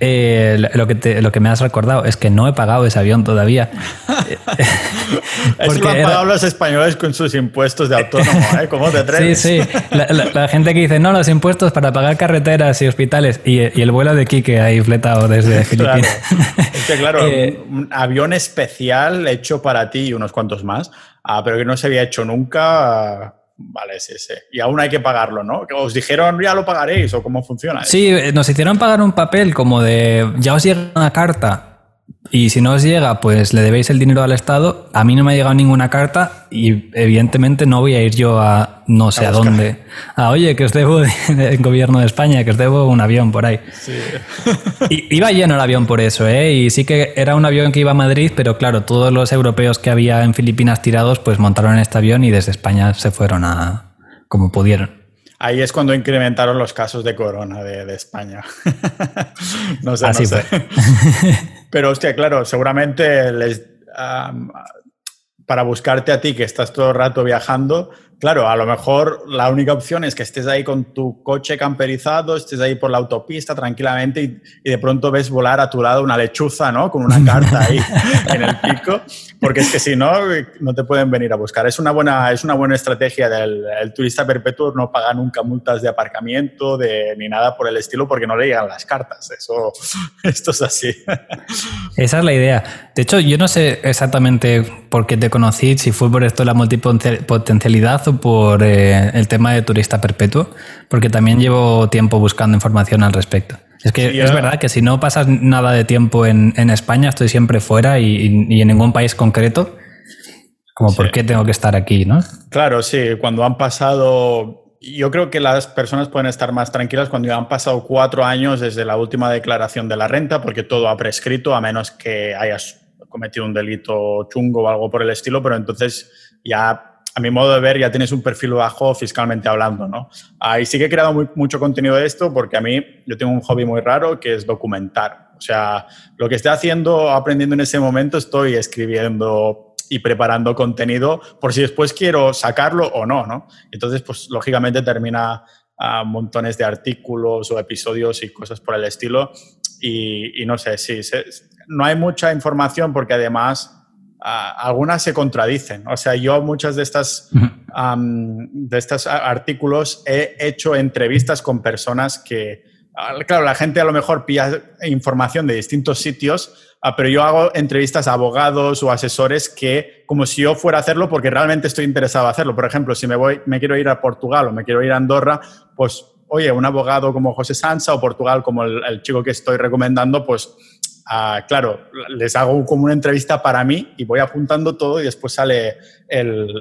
Eh, lo, que lo que me has recordado es que no he pagado ese avión todavía. *laughs* es lo han pagado los españoles con sus impuestos de autónomo, *laughs* ¿eh? ¿Cómo te atreves? Sí, sí. La, gente que dice, no, los impuestos para pagar carreteras y hospitales y, el vuelo de Quique ahí fletado desde *laughs* Filipinas. Es que, claro, eh, un avión especial hecho para ti y unos cuantos más, ah, pero que no se había hecho nunca Vale, sí, sí. Y aún hay que pagarlo, ¿no? ¿Os dijeron ya lo pagaréis o cómo funciona? Sí, nos hicieron pagar un papel como de ya os llega una carta y si no os llega, pues le debéis el dinero al Estado. A mí no me ha llegado ninguna carta y evidentemente no voy a ir yo a no sé a, dónde. A, oye, que os debo del gobierno de España, que os debo un avión por ahí. Sí. Y, iba lleno el avión por eso, ¿eh? Y sí que era un avión que iba a Madrid, pero claro, todos los europeos que había en Filipinas tirados, pues montaron en este avión y desde España se fueron a como pudieron. Ahí es cuando incrementaron los casos de corona de, España. *laughs* no sé, Así Fue. *laughs* Pero hostia, claro, seguramente les, para buscarte a ti que estás todo el rato viajando, Claro, a lo mejor la única opción es que estés ahí con tu coche camperizado, estés ahí por la autopista tranquilamente y, de pronto ves volar a tu lado una lechuza, ¿no? Con una carta ahí *laughs* en el pico, porque es que si no, no te pueden venir a buscar. Es una buena, es una buena estrategia del turista perpetuo, no paga nunca multas de aparcamiento de, ni nada por el estilo porque no le llegan las cartas. Eso, *laughs* esto es así. Esa es la idea. De hecho, yo no sé exactamente por qué te conocí, si fue por esto la multipotencialidad por eh, el tema de turista perpetuo, porque también llevo tiempo buscando información al respecto. Es que es verdad que si no pasas nada de tiempo en, España, estoy siempre fuera y, en ningún país concreto. Como, ¿por qué tengo que estar aquí? ¿no? Claro, sí, cuando han pasado yo creo que las personas pueden estar más tranquilas cuando ya han pasado cuatro años desde la última declaración de la renta, porque todo ha prescrito, a menos que hayas cometido un delito chungo o algo por el estilo, pero entonces ya a mi modo de ver, ya tienes un perfil bajo fiscalmente hablando, ¿no? Ahí sí que he creado mucho contenido de esto porque a mí yo tengo un hobby muy raro que es documentar. O sea, lo que estoy haciendo, aprendiendo en ese momento, estoy escribiendo y preparando contenido por si después quiero sacarlo o no, ¿no? Entonces, pues lógicamente termina a montones de artículos o episodios y cosas por el estilo. Y, no sé, sí, no hay mucha información porque además algunas se contradicen. O sea, yo muchas de estas, de estos artículos he hecho entrevistas con personas que, claro, la gente a lo mejor pilla información de distintos sitios, ah, pero yo hago entrevistas a abogados o asesores que, como si yo fuera a hacerlo porque realmente estoy interesado en hacerlo. Por ejemplo, si me voy, me quiero ir a Portugal o me quiero ir a Andorra, pues, oye, un abogado como José Sansa o Portugal como el chico que estoy recomendando, pues claro, les hago como una entrevista para mí y voy apuntando todo y después sale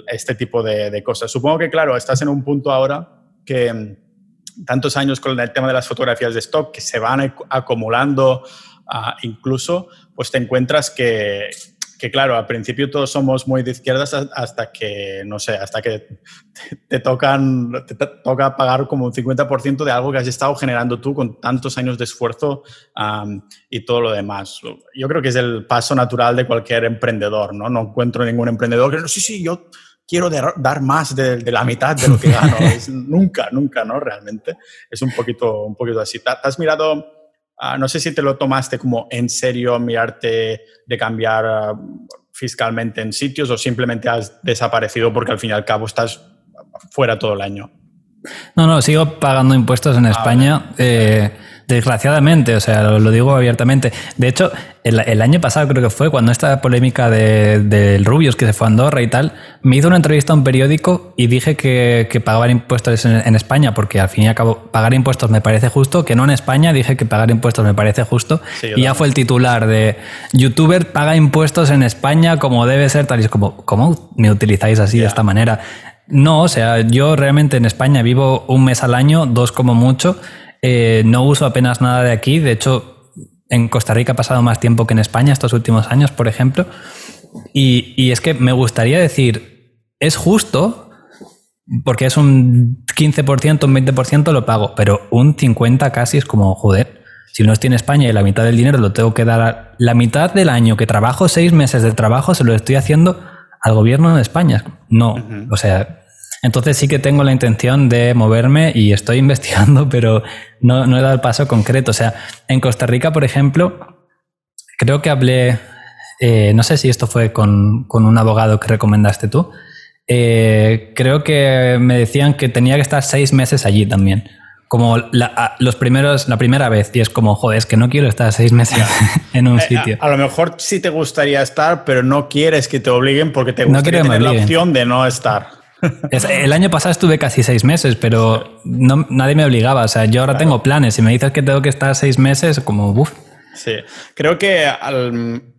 este tipo de, cosas. Supongo que, claro, estás en un punto ahora que mm, tantos años con el tema de las fotografías de stock que se van acumulando ah, incluso, pues te encuentras que, que claro, al principio todos somos muy de izquierdas hasta que, no sé, hasta que te, tocan, te toca pagar como un 50% de algo que has estado generando tú con tantos años de esfuerzo y todo lo demás. Yo creo que es el paso natural de cualquier emprendedor, ¿no? No encuentro ningún emprendedor que, no, sí, sí, yo quiero dar más de, la mitad de lo que gano. *laughs* nunca, nunca, ¿no? Realmente es un poquito, un poquito así. ¿Te has mirado Ah, no sé si te lo tomaste como en serio mirarte de cambiar ah, fiscalmente en sitios o simplemente has desaparecido porque al fin y al cabo estás fuera todo el año. No, no, sigo pagando impuestos en ah, España. Eh, Desgraciadamente, o sea, lo, digo abiertamente. De hecho, el, año pasado creo que fue cuando esta polémica del de, Rubius que se fue a Andorra y tal, me hizo una entrevista a un periódico y dije que, que pagaban impuestos en, España, porque al fin y al cabo pagar impuestos me parece justo, que no en España, dije que pagar impuestos me parece justo. y ya fue el titular de youtuber paga impuestos en España como debe ser, tal y es como, ¿cómo me utilizáis así de esta manera? No, o sea, yo realmente en España vivo un mes al año, dos como mucho. Eh, no uso apenas nada de aquí. De hecho, en Costa Rica he pasado más tiempo que en España estos últimos años, por ejemplo. Y, es que me gustaría decir, es justo, porque es un 15%, un 20% lo pago, pero un 50% casi es como, joder, si no estoy en España y la mitad del dinero lo tengo que dar, la mitad del año que trabajo, seis meses de trabajo, se lo estoy haciendo al gobierno de España. No, o sea, entonces sí que tengo la intención de moverme y estoy *laughs* investigando, pero no, he dado el paso concreto. O sea, en Costa Rica, por ejemplo, creo que hablé, eh, no sé si esto fue con, un abogado que recomendaste tú, eh, creo que me decían que tenía que estar seis meses allí también. Como la, los primeros, la primera vez, y es como, joder, es que no quiero estar seis meses *laughs* en un eh, sitio. A, lo mejor sí te gustaría estar, pero no quieres que te obliguen porque te gustaría tener la opción de no estar el año pasado estuve casi seis meses, pero no, nadie me obligaba. O sea, yo ahora tengo planes. Si me dices que tengo que estar seis meses, como, uff. Sí, creo que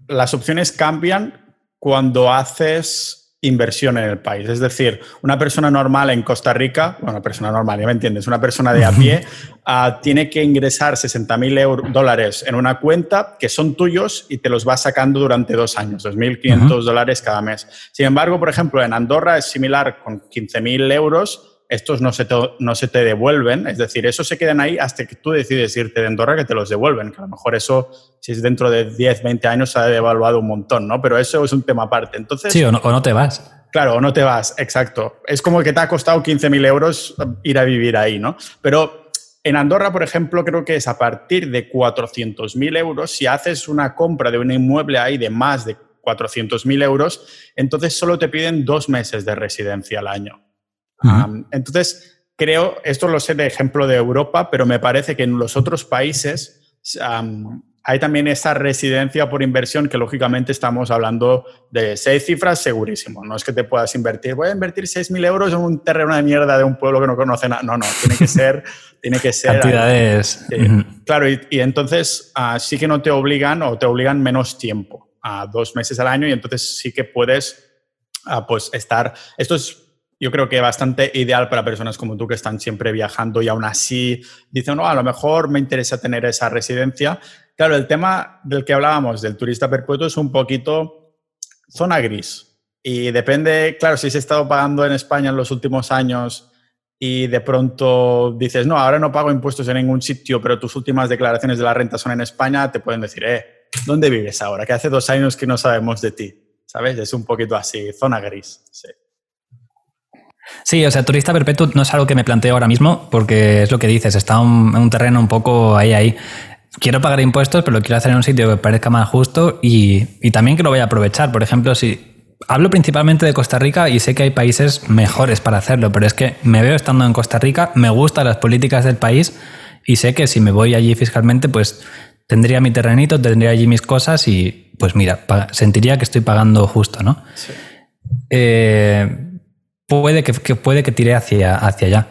las opciones cambian cuando haces inversión en el país. Es decir, una persona normal en Costa Rica, bueno, una persona normal, ya me entiendes, una persona de a pie, ah, tiene que ingresar 60 mil dólares en una cuenta que son tuyos y te los vas sacando durante dos años, 2.500 dólares cada mes. Sin embargo, por ejemplo, en Andorra es similar con 15 mil euros estos no se, te, no se te devuelven, es decir, esos se quedan ahí hasta que tú decides irte de Andorra que te los devuelven, que a lo mejor eso, si es dentro de 10, 20 años, se ha devaluado un montón, ¿no? Pero eso es un tema aparte. Entonces, sí, o no, te vas. Claro, o no te vas, exacto. Es como que te ha costado 15.000 euros ir a vivir ahí, ¿no? Pero en Andorra, por ejemplo, creo que es a partir de 400.000 euros, si haces una compra de un inmueble ahí de más de 400.000 euros, entonces solo te piden dos meses de residencia al año entonces, creo, esto lo sé de ejemplo de Europa, pero me parece que en los otros países hay también esa residencia por inversión que lógicamente estamos hablando de seis cifras segurísimo. No es que te puedas invertir, voy a invertir 6.000 euros en un terreno de mierda de un pueblo que no conoce nada. No, no, tiene que ser... *laughs* tiene que ser Cantidades. Claro, y, entonces ah, sí que no te obligan o te obligan menos tiempo, a dos meses al año, y entonces sí que puedes ah, pues estar... Esto es yo creo que bastante ideal para personas como tú que están siempre viajando y aún así dicen, no, a lo mejor me interesa tener esa residencia. Claro, el tema del que hablábamos, del turista perpetuo, es un poquito zona gris. Y depende, claro, si has estado pagando en España en los últimos años y de pronto dices, no, ahora no pago impuestos en ningún sitio, pero tus últimas declaraciones de la renta son en España, te pueden decir, eh, ¿dónde vives ahora? Que hace dos años que no sabemos de ti. ¿Sabes? Es un poquito así, zona gris. Sí. Sí, o sea, turista perpetuo no es algo que me planteo ahora mismo, porque es lo que dices, está en un terreno un poco ahí, ahí. quiero pagar impuestos, pero lo quiero hacer en un sitio que parezca más justo y, y también que lo voy a aprovechar. Por ejemplo, si hablo principalmente de Costa Rica y sé que hay países mejores para hacerlo, pero es que me veo estando en Costa Rica, me gustan las políticas del país y sé que si me voy allí fiscalmente, pues tendría mi terrenito, tendría allí mis cosas y pues mira, sentiría que estoy pagando justo, ¿no? Eh, puede, que, puede que tire hacia, hacia allá.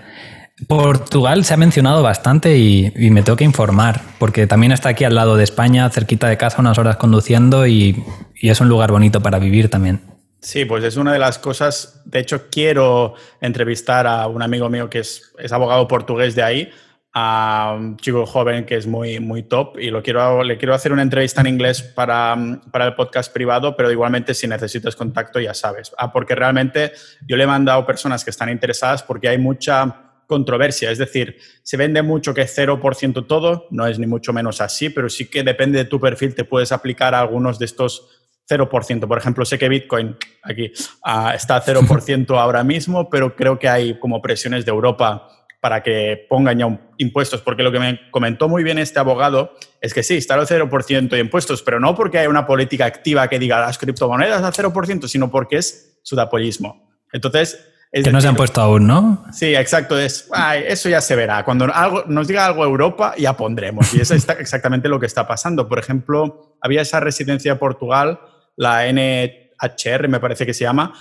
Portugal se ha mencionado bastante y, me tengo que informar, porque también está aquí al lado de España, cerquita de casa, unas horas conduciendo y, y es un lugar bonito para vivir también. Sí, pues es una de las cosas. De hecho, quiero entrevistar a un amigo mío que es, es abogado portugués de ahí, a un chico joven que es muy, muy top y lo quiero, le quiero hacer una entrevista en inglés para, para el podcast privado, pero igualmente si necesitas contacto ya sabes. Ah, porque realmente yo le he mandado personas que están interesadas porque hay mucha controversia, es decir, se vende mucho que es 0% todo, no es ni mucho menos así, pero sí que depende de tu perfil, te puedes aplicar a algunos de estos 0%. Por ejemplo, sé que Bitcoin aquí ah, está a 0% ahora mismo, pero creo que hay como presiones de Europa para que pongan ya impuestos, porque lo que me comentó muy bien este abogado es que sí, está al 0% de impuestos, pero no porque hay una política activa que diga las criptomonedas al 0%, sino porque es sudapollismo. Entonces... Es que no se han puesto aún, ¿no? Sí, exacto. Es, eso ya se verá. Cuando algo, nos diga algo Europa, ya pondremos. Y eso es *laughs* exactamente lo que está pasando. Por ejemplo, había esa residencia de Portugal, la N HR, me parece que se llama,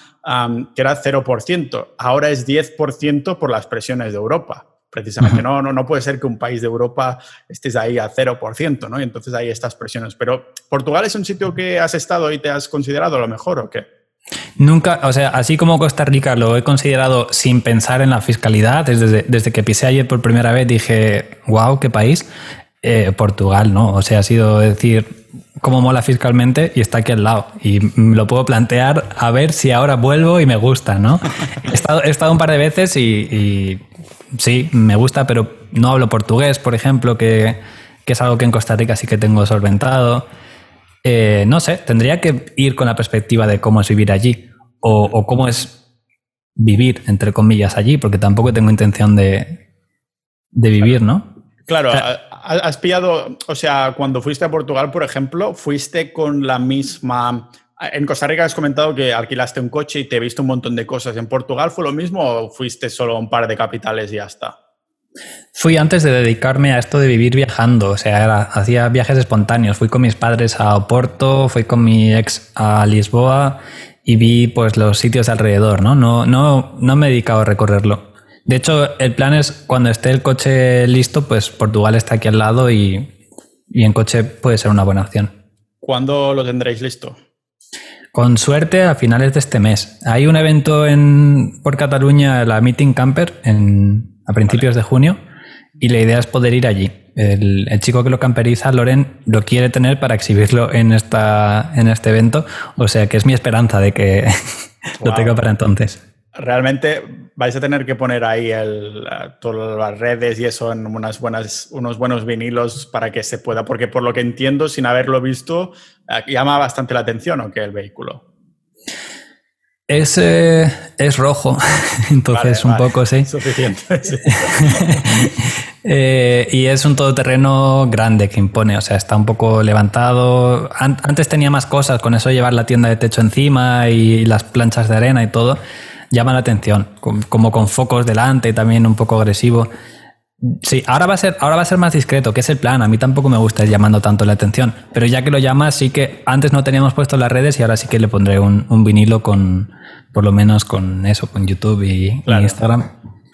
que era 0%. Ahora es 10% por las presiones de Europa. Precisamente, no, no, no puede ser que un país de Europa estés ahí a 0%, ¿no? Y entonces hay estas presiones. Pero, ¿Portugal es un sitio que has estado y te has considerado lo mejor o qué? Nunca, o sea, así como Costa Rica lo he considerado sin pensar en la fiscalidad, desde, desde que pisé ayer por primera vez dije, wow, qué país. Eh, Portugal, ¿no? O sea, ha sido decir, cómo mola fiscalmente y está aquí al lado. Y lo puedo plantear a ver si ahora vuelvo y me gusta, ¿no? *laughs* He estado, he estado un par de veces y, sí, me gusta, pero no hablo portugués, por ejemplo, que, es algo que en Costa Rica sí que tengo solventado. Eh, no sé, tendría que ir con la perspectiva de cómo es vivir allí o, cómo es vivir, entre comillas, allí, porque tampoco tengo intención de, de vivir, ¿no? Claro, has pillado, o sea, cuando fuiste a Portugal, por ejemplo, fuiste con la misma... En Costa Rica has comentado que alquilaste un coche y te viste un montón de cosas. ¿En Portugal fue lo mismo o fuiste solo a un par de capitales y ya está? Fui antes de dedicarme a esto de vivir viajando, o sea, hacía viajes espontáneos. Fui con mis padres a Oporto, fui con mi ex a Lisboa y vi pues los sitios alrededor, ¿no? No, no, no me he dedicado a recorrerlo. De hecho, el plan es cuando esté el coche listo, pues Portugal está aquí al lado y, en coche puede ser una buena opción. ¿Cuándo lo tendréis listo? Con suerte a finales de este mes. Hay un evento en, por Cataluña, la Meeting Camper, en, a principios de junio, y la idea es poder ir allí. El, chico que lo camperiza, Loren, lo quiere tener para exhibirlo en, esta, en este evento, o sea que es mi esperanza de que *laughs* lo tenga para entonces realmente vais a tener que poner ahí el, todas las redes y eso en unas buenas, unos buenos vinilos para que se pueda, porque por lo que entiendo, sin haberlo visto, eh, llama bastante la atención o que el vehículo. Es, eh, es rojo, *laughs* entonces un poco, sí. Suficiente. *laughs* Eh, y es un todoterreno grande que impone, o sea, está un poco levantado. antes tenía más cosas, con eso llevar la tienda de techo encima y las planchas de arena y todo llama la atención, como con focos delante, también un poco agresivo. Sí, ahora va a ser, ahora va a ser más discreto, que es el plan. A mí tampoco me gusta ir llamando tanto la atención. Pero ya que lo llama, sí que antes no teníamos puesto las redes y ahora sí que le pondré un, vinilo con, por lo menos con eso, con YouTube y, Instagram.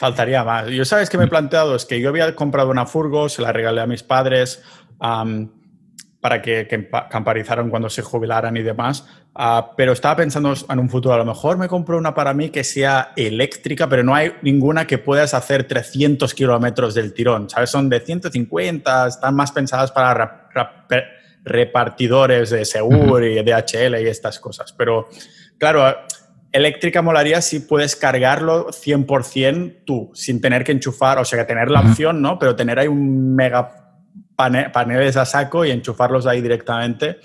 Faltaría más. Yo sabes que me he planteado, es que yo había comprado una furgo, se la regalé a mis padres para que, que, camparizaran cuando se jubilaran y demás. Ah, pero estaba pensando en un futuro, a lo mejor me compro una para mí que sea eléctrica, pero no hay ninguna que puedas hacer 300 kilómetros del tirón, ¿sabes? Son de 150, están más pensadas para repartidores de Segur y DHL y estas cosas. Pero claro, eléctrica molaría si puedes cargarlo 100% tú, sin tener que enchufar, o sea, que tener la opción, ¿no? Pero tener ahí un mega paneles a saco y enchufarlos ahí directamente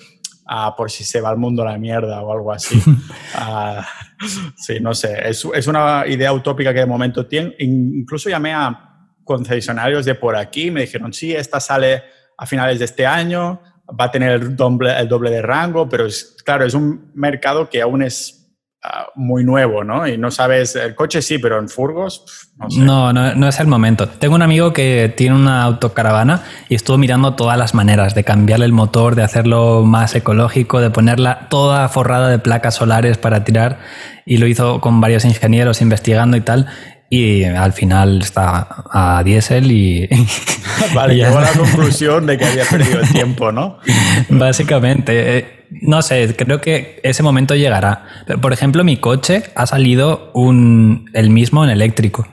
uh, por si se va el mundo a la mierda o algo así. uh, *laughs* sí, no sé, es, es, una idea utópica que de momento tiene. Incluso llamé a concesionarios de por aquí, me dijeron, sí, esta sale a finales de este año, va a tener el doble, el doble de rango, pero es, claro, es un mercado que aún es Ah, muy nuevo, ¿no? Y no sabes, el coche sí, pero en furgos, no, sé. no, no, no, es el momento. Tengo un amigo que tiene una autocaravana y estuvo mirando todas las maneras de cambiarle el motor, de hacerlo más ecológico, de ponerla toda forrada de placas solares para tirar y lo hizo con varios ingenieros investigando y tal y al final está a diésel y... *laughs* Vale, llegó a la conclusión de que había perdido el tiempo, ¿no? *laughs* Básicamente. Eh, no sé, creo que ese momento llegará. Pero, por ejemplo, mi coche ha salido un, el mismo en eléctrico.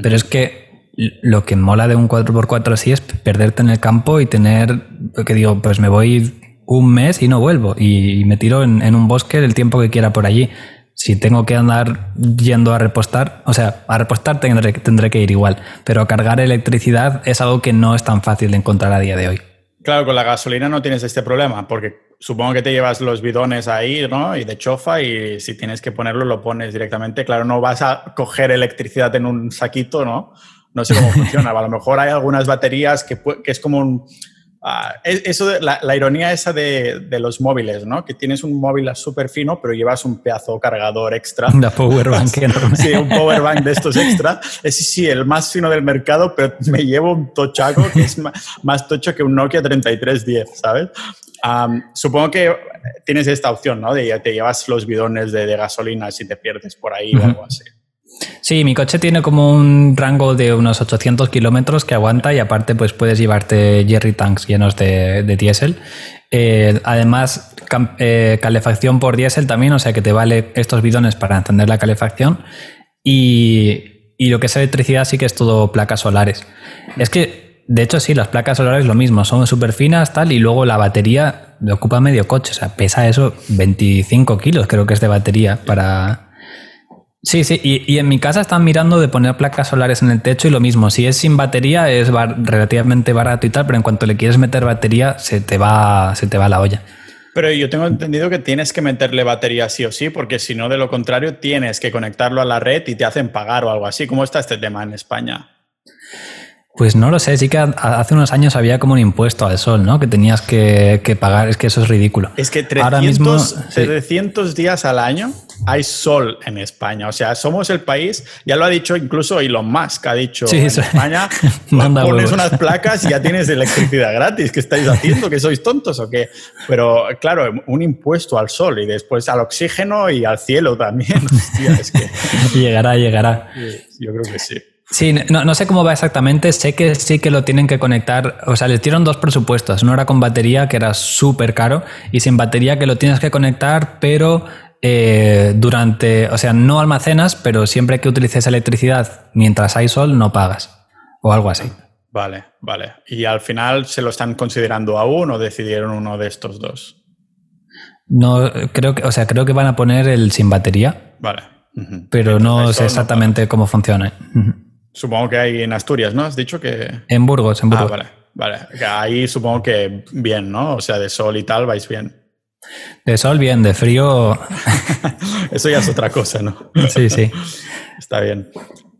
Pero es que lo que mola de un 4x4 así es perderte en el campo y tener, que digo, pues me voy un mes y no vuelvo y me tiro en, en un bosque el tiempo que quiera por allí si tengo que andar yendo a repostar, o sea, a repostar tendré, tendré que ir igual, pero cargar electricidad es algo que no es tan fácil de encontrar a día de hoy. Claro, con la gasolina no tienes este problema, porque supongo que te llevas los bidones ahí, ¿no? Y de chofa, y si tienes que ponerlo, lo pones directamente. Claro, no vas a coger electricidad en un saquito, ¿no? No sé cómo *laughs* funciona. A lo mejor hay algunas baterías que, que es como un, Ah, eso, la, la, ironía esa de, de, los móviles, ¿no? Que tienes un móvil súper fino, pero llevas un pedazo cargador extra. Una power *laughs* bank enorme. Sí, un power bank de estos extra. Es sí, el más fino del mercado, pero me llevo un tochaco que es más, tocho que un Nokia 3310, ¿sabes? supongo que tienes esta opción, ¿no? De te llevas los bidones de, de gasolina si te pierdes por ahí o algo así. Sí, mi coche tiene como un rango de unos 800 kilómetros que aguanta y aparte pues puedes llevarte jerry tanks llenos de, diésel. Eh, además, eh, calefacción por diésel también, o sea que te vale estos bidones para encender la calefacción. Y, y lo que es electricidad sí que es todo placas solares. Es que, de hecho, sí, las placas solares lo mismo, son súper finas, tal, y luego la batería ocupa medio coche, o sea, pesa eso 25 kilos, creo que es de batería para Sí, sí, y, en mi casa están mirando de poner placas solares en el techo y lo mismo, si es sin batería es relativamente barato y tal, pero en cuanto le quieres meter batería se te va, se te va la olla. Pero yo tengo entendido que tienes que meterle batería sí o sí, porque si no, de lo contrario, tienes que conectarlo a la red y te hacen pagar o algo así. ¿Cómo está este tema en España? Pues no lo sé, sí que hace unos años había como un impuesto al sol, ¿no? Que tenías que, pagar, es que eso es ridículo. Es que 300, Ahora mismo, 300 días al año hay sol en España. O sea, somos el país, ya lo ha dicho incluso Elon Musk, ha dicho en España, *laughs* pones unas placas y ya tienes electricidad gratis. ¿Qué estáis haciendo? ¿Que sois tontos o qué? Pero claro, un impuesto al sol y después al oxígeno y al cielo también. *laughs* es que... *laughs* llegará, llegará. Yo creo que sí. Sí, no, sé cómo va exactamente, sé que sí que lo tienen que conectar, o sea, les dieron dos presupuestos, uno era con batería, que era súper caro, y sin batería que lo tienes que conectar, pero eh, durante, o sea, no almacenas, pero siempre que utilices electricidad mientras hay sol, no pagas, o algo así. Vale, vale. ¿Y al final se lo están considerando aún o decidieron uno de estos dos? No, creo que, o sea, creo que van a poner el sin batería. Vale. Pero no sé exactamente cómo funciona. Supongo que hay en Asturias, ¿no? Has dicho que... En Burgos, en Burgos. Ah, vale, vale. Ahí supongo que bien, ¿no? O sea, de sol y tal vais bien. De sol bien, de frío... *laughs* Eso ya es otra cosa, ¿no? Sí, sí. Está bien.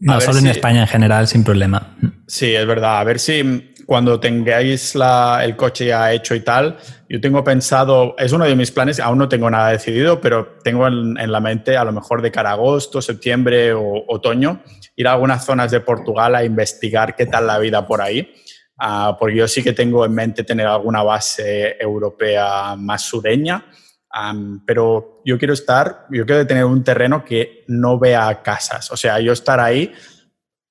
no, solo en España en general, sin problema. Sí, es verdad. A ver si cuando tengáis la, el coche ya hecho y tal, yo tengo pensado, es uno de mis planes, aún no tengo nada decidido, pero tengo en, en la mente a lo mejor de cara a agosto, septiembre o otoño, ir a algunas zonas de Portugal a investigar qué tal la vida por ahí. Uh, porque yo sí que tengo en mente tener alguna base europea más sureña, um, pero yo quiero estar, yo quiero tener un terreno que no vea casas, o sea, yo estar ahí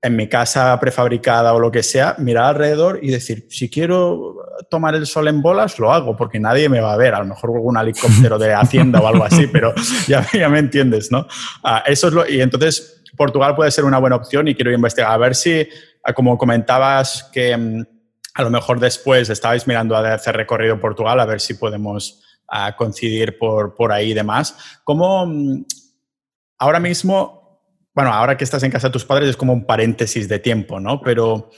en mi casa prefabricada o lo que sea, mirar alrededor y decir, si quiero tomar el sol en bolas, lo hago, porque nadie me va a ver, a lo mejor algún helicóptero de Hacienda o algo así, pero *laughs* ya, ya me entiendes, ¿no? Uh, eso es lo, y entonces Portugal puede ser una buena opción y quiero investigar, a ver si, uh, como comentabas, que um, a lo mejor después estabais mirando a hacer recorrido Portugal, a ver si podemos uh, coincidir por, por ahí y demás. ¿Cómo um, ahora mismo bueno, ahora que estás en casa de tus padres es como un paréntesis de tiempo, ¿no? Pero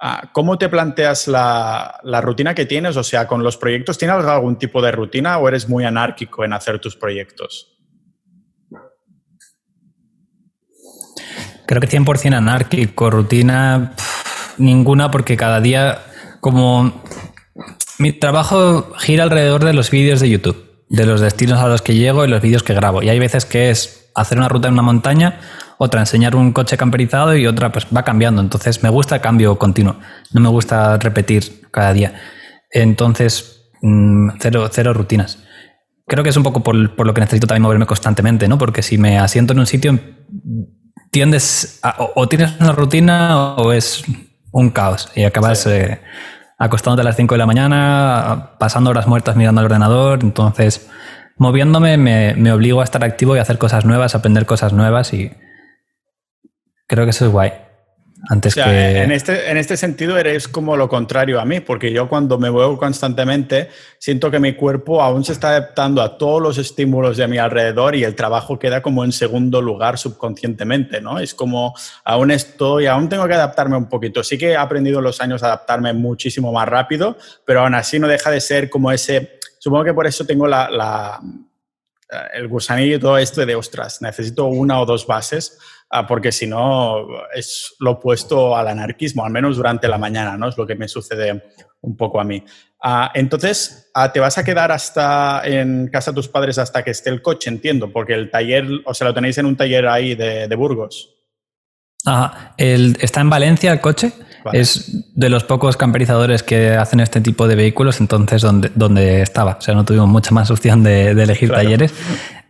ah, ¿cómo te planteas la, rutina que tienes? O sea, con los proyectos, ¿tienes algún tipo de rutina o eres muy anárquico en hacer tus proyectos? Creo que 100% anárquico, rutina ninguna, porque cada día como Mi trabajo gira alrededor de los vídeos de YouTube, de los destinos a los que llego y los vídeos que grabo. Y hay veces que es hacer una ruta en una montaña, otra enseñar un coche camperizado y otra pues va cambiando. Entonces me gusta el cambio continuo, no me gusta repetir cada día. Entonces, mm, cero, cero rutinas. Creo que es un poco por, por, lo que necesito también moverme constantemente, ¿no? Porque si me asiento en un sitio, tiendes a, o, tienes una rutina o es un caos y acabas sí. eh, acostándote a las 5 de la mañana, pasando horas muertas mirando al ordenador. Entonces, moviéndome me, me, obligo a estar activo y a hacer cosas nuevas, a aprender cosas nuevas y creo que eso es guay. Antes o sea, que... en, este, en este sentido eres como lo contrario a mí, porque yo cuando me muevo constantemente siento que mi cuerpo aún se está adaptando a todos los estímulos de mi alrededor y el trabajo queda como en segundo lugar subconscientemente, ¿no? Es como aún estoy, aún tengo que adaptarme un poquito. Sí que he aprendido en los años a adaptarme muchísimo más rápido, pero aún así no deja de ser como ese, supongo que por eso tengo la, la el gusanillo y todo esto de, ostras, necesito una o dos bases porque si no es lo opuesto al anarquismo, al menos durante la mañana, ¿no? Es lo que me sucede un poco a mí. Uh, entonces, uh, ¿te vas a quedar hasta en casa de tus padres hasta que esté el coche? Entiendo, porque el taller, o sea, lo tenéis en un taller ahí de, de Burgos. Ajá. El, está en Valencia el coche. Vale. Es de los pocos camperizadores que hacen este tipo de vehículos, entonces donde, donde estaba. O sea, no tuvimos mucha más opción de, de elegir claro. talleres.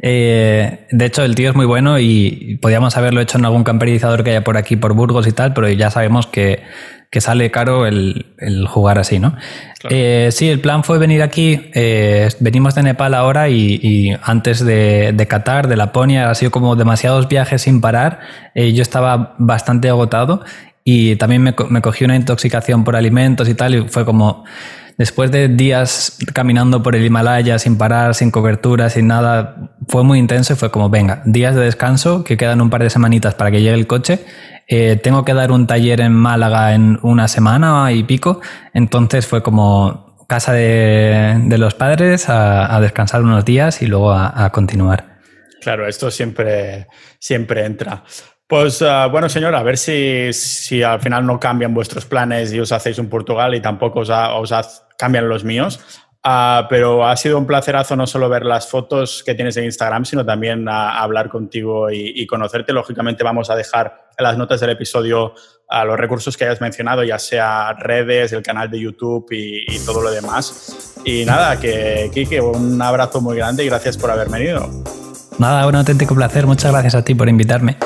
Eh, de hecho, el tío es muy bueno y podíamos haberlo hecho en algún camperizador que haya por aquí, por Burgos y tal, pero ya sabemos que, que sale caro el, el, jugar así, ¿no? Claro. Eh, sí, el plan fue venir aquí. Eh, venimos de Nepal ahora y, y antes de, de, Qatar, de Laponia, ha sido como demasiados viajes sin parar. Yo estaba bastante agotado y también me, me cogí una intoxicación por alimentos y tal y fue como después de días caminando por el Himalaya sin parar, sin cobertura, sin nada, fue muy intenso y fue como, venga, días de descanso, que quedan un par de semanitas para que llegue el coche. Eh, tengo que dar un taller en Málaga en una semana y pico, entonces fue como casa de, de los padres a, descansar unos días y luego a, a continuar. Claro, esto siempre, siempre entra. Pues uh, bueno, señor, a ver si, si, al final no cambian vuestros planes y os hacéis un Portugal y tampoco os, cambian los míos. Uh, pero ha sido un placerazo no solo ver las fotos que tienes en Instagram, sino también uh, hablar contigo y, conocerte. Lógicamente vamos a dejar en las notas del episodio los recursos que hayas mencionado, ya sea redes, el canal de YouTube y, y todo lo demás. Y nada, que Kike, un abrazo muy grande y gracias por haber venido. Nada, un auténtico placer. Muchas gracias a ti por invitarme.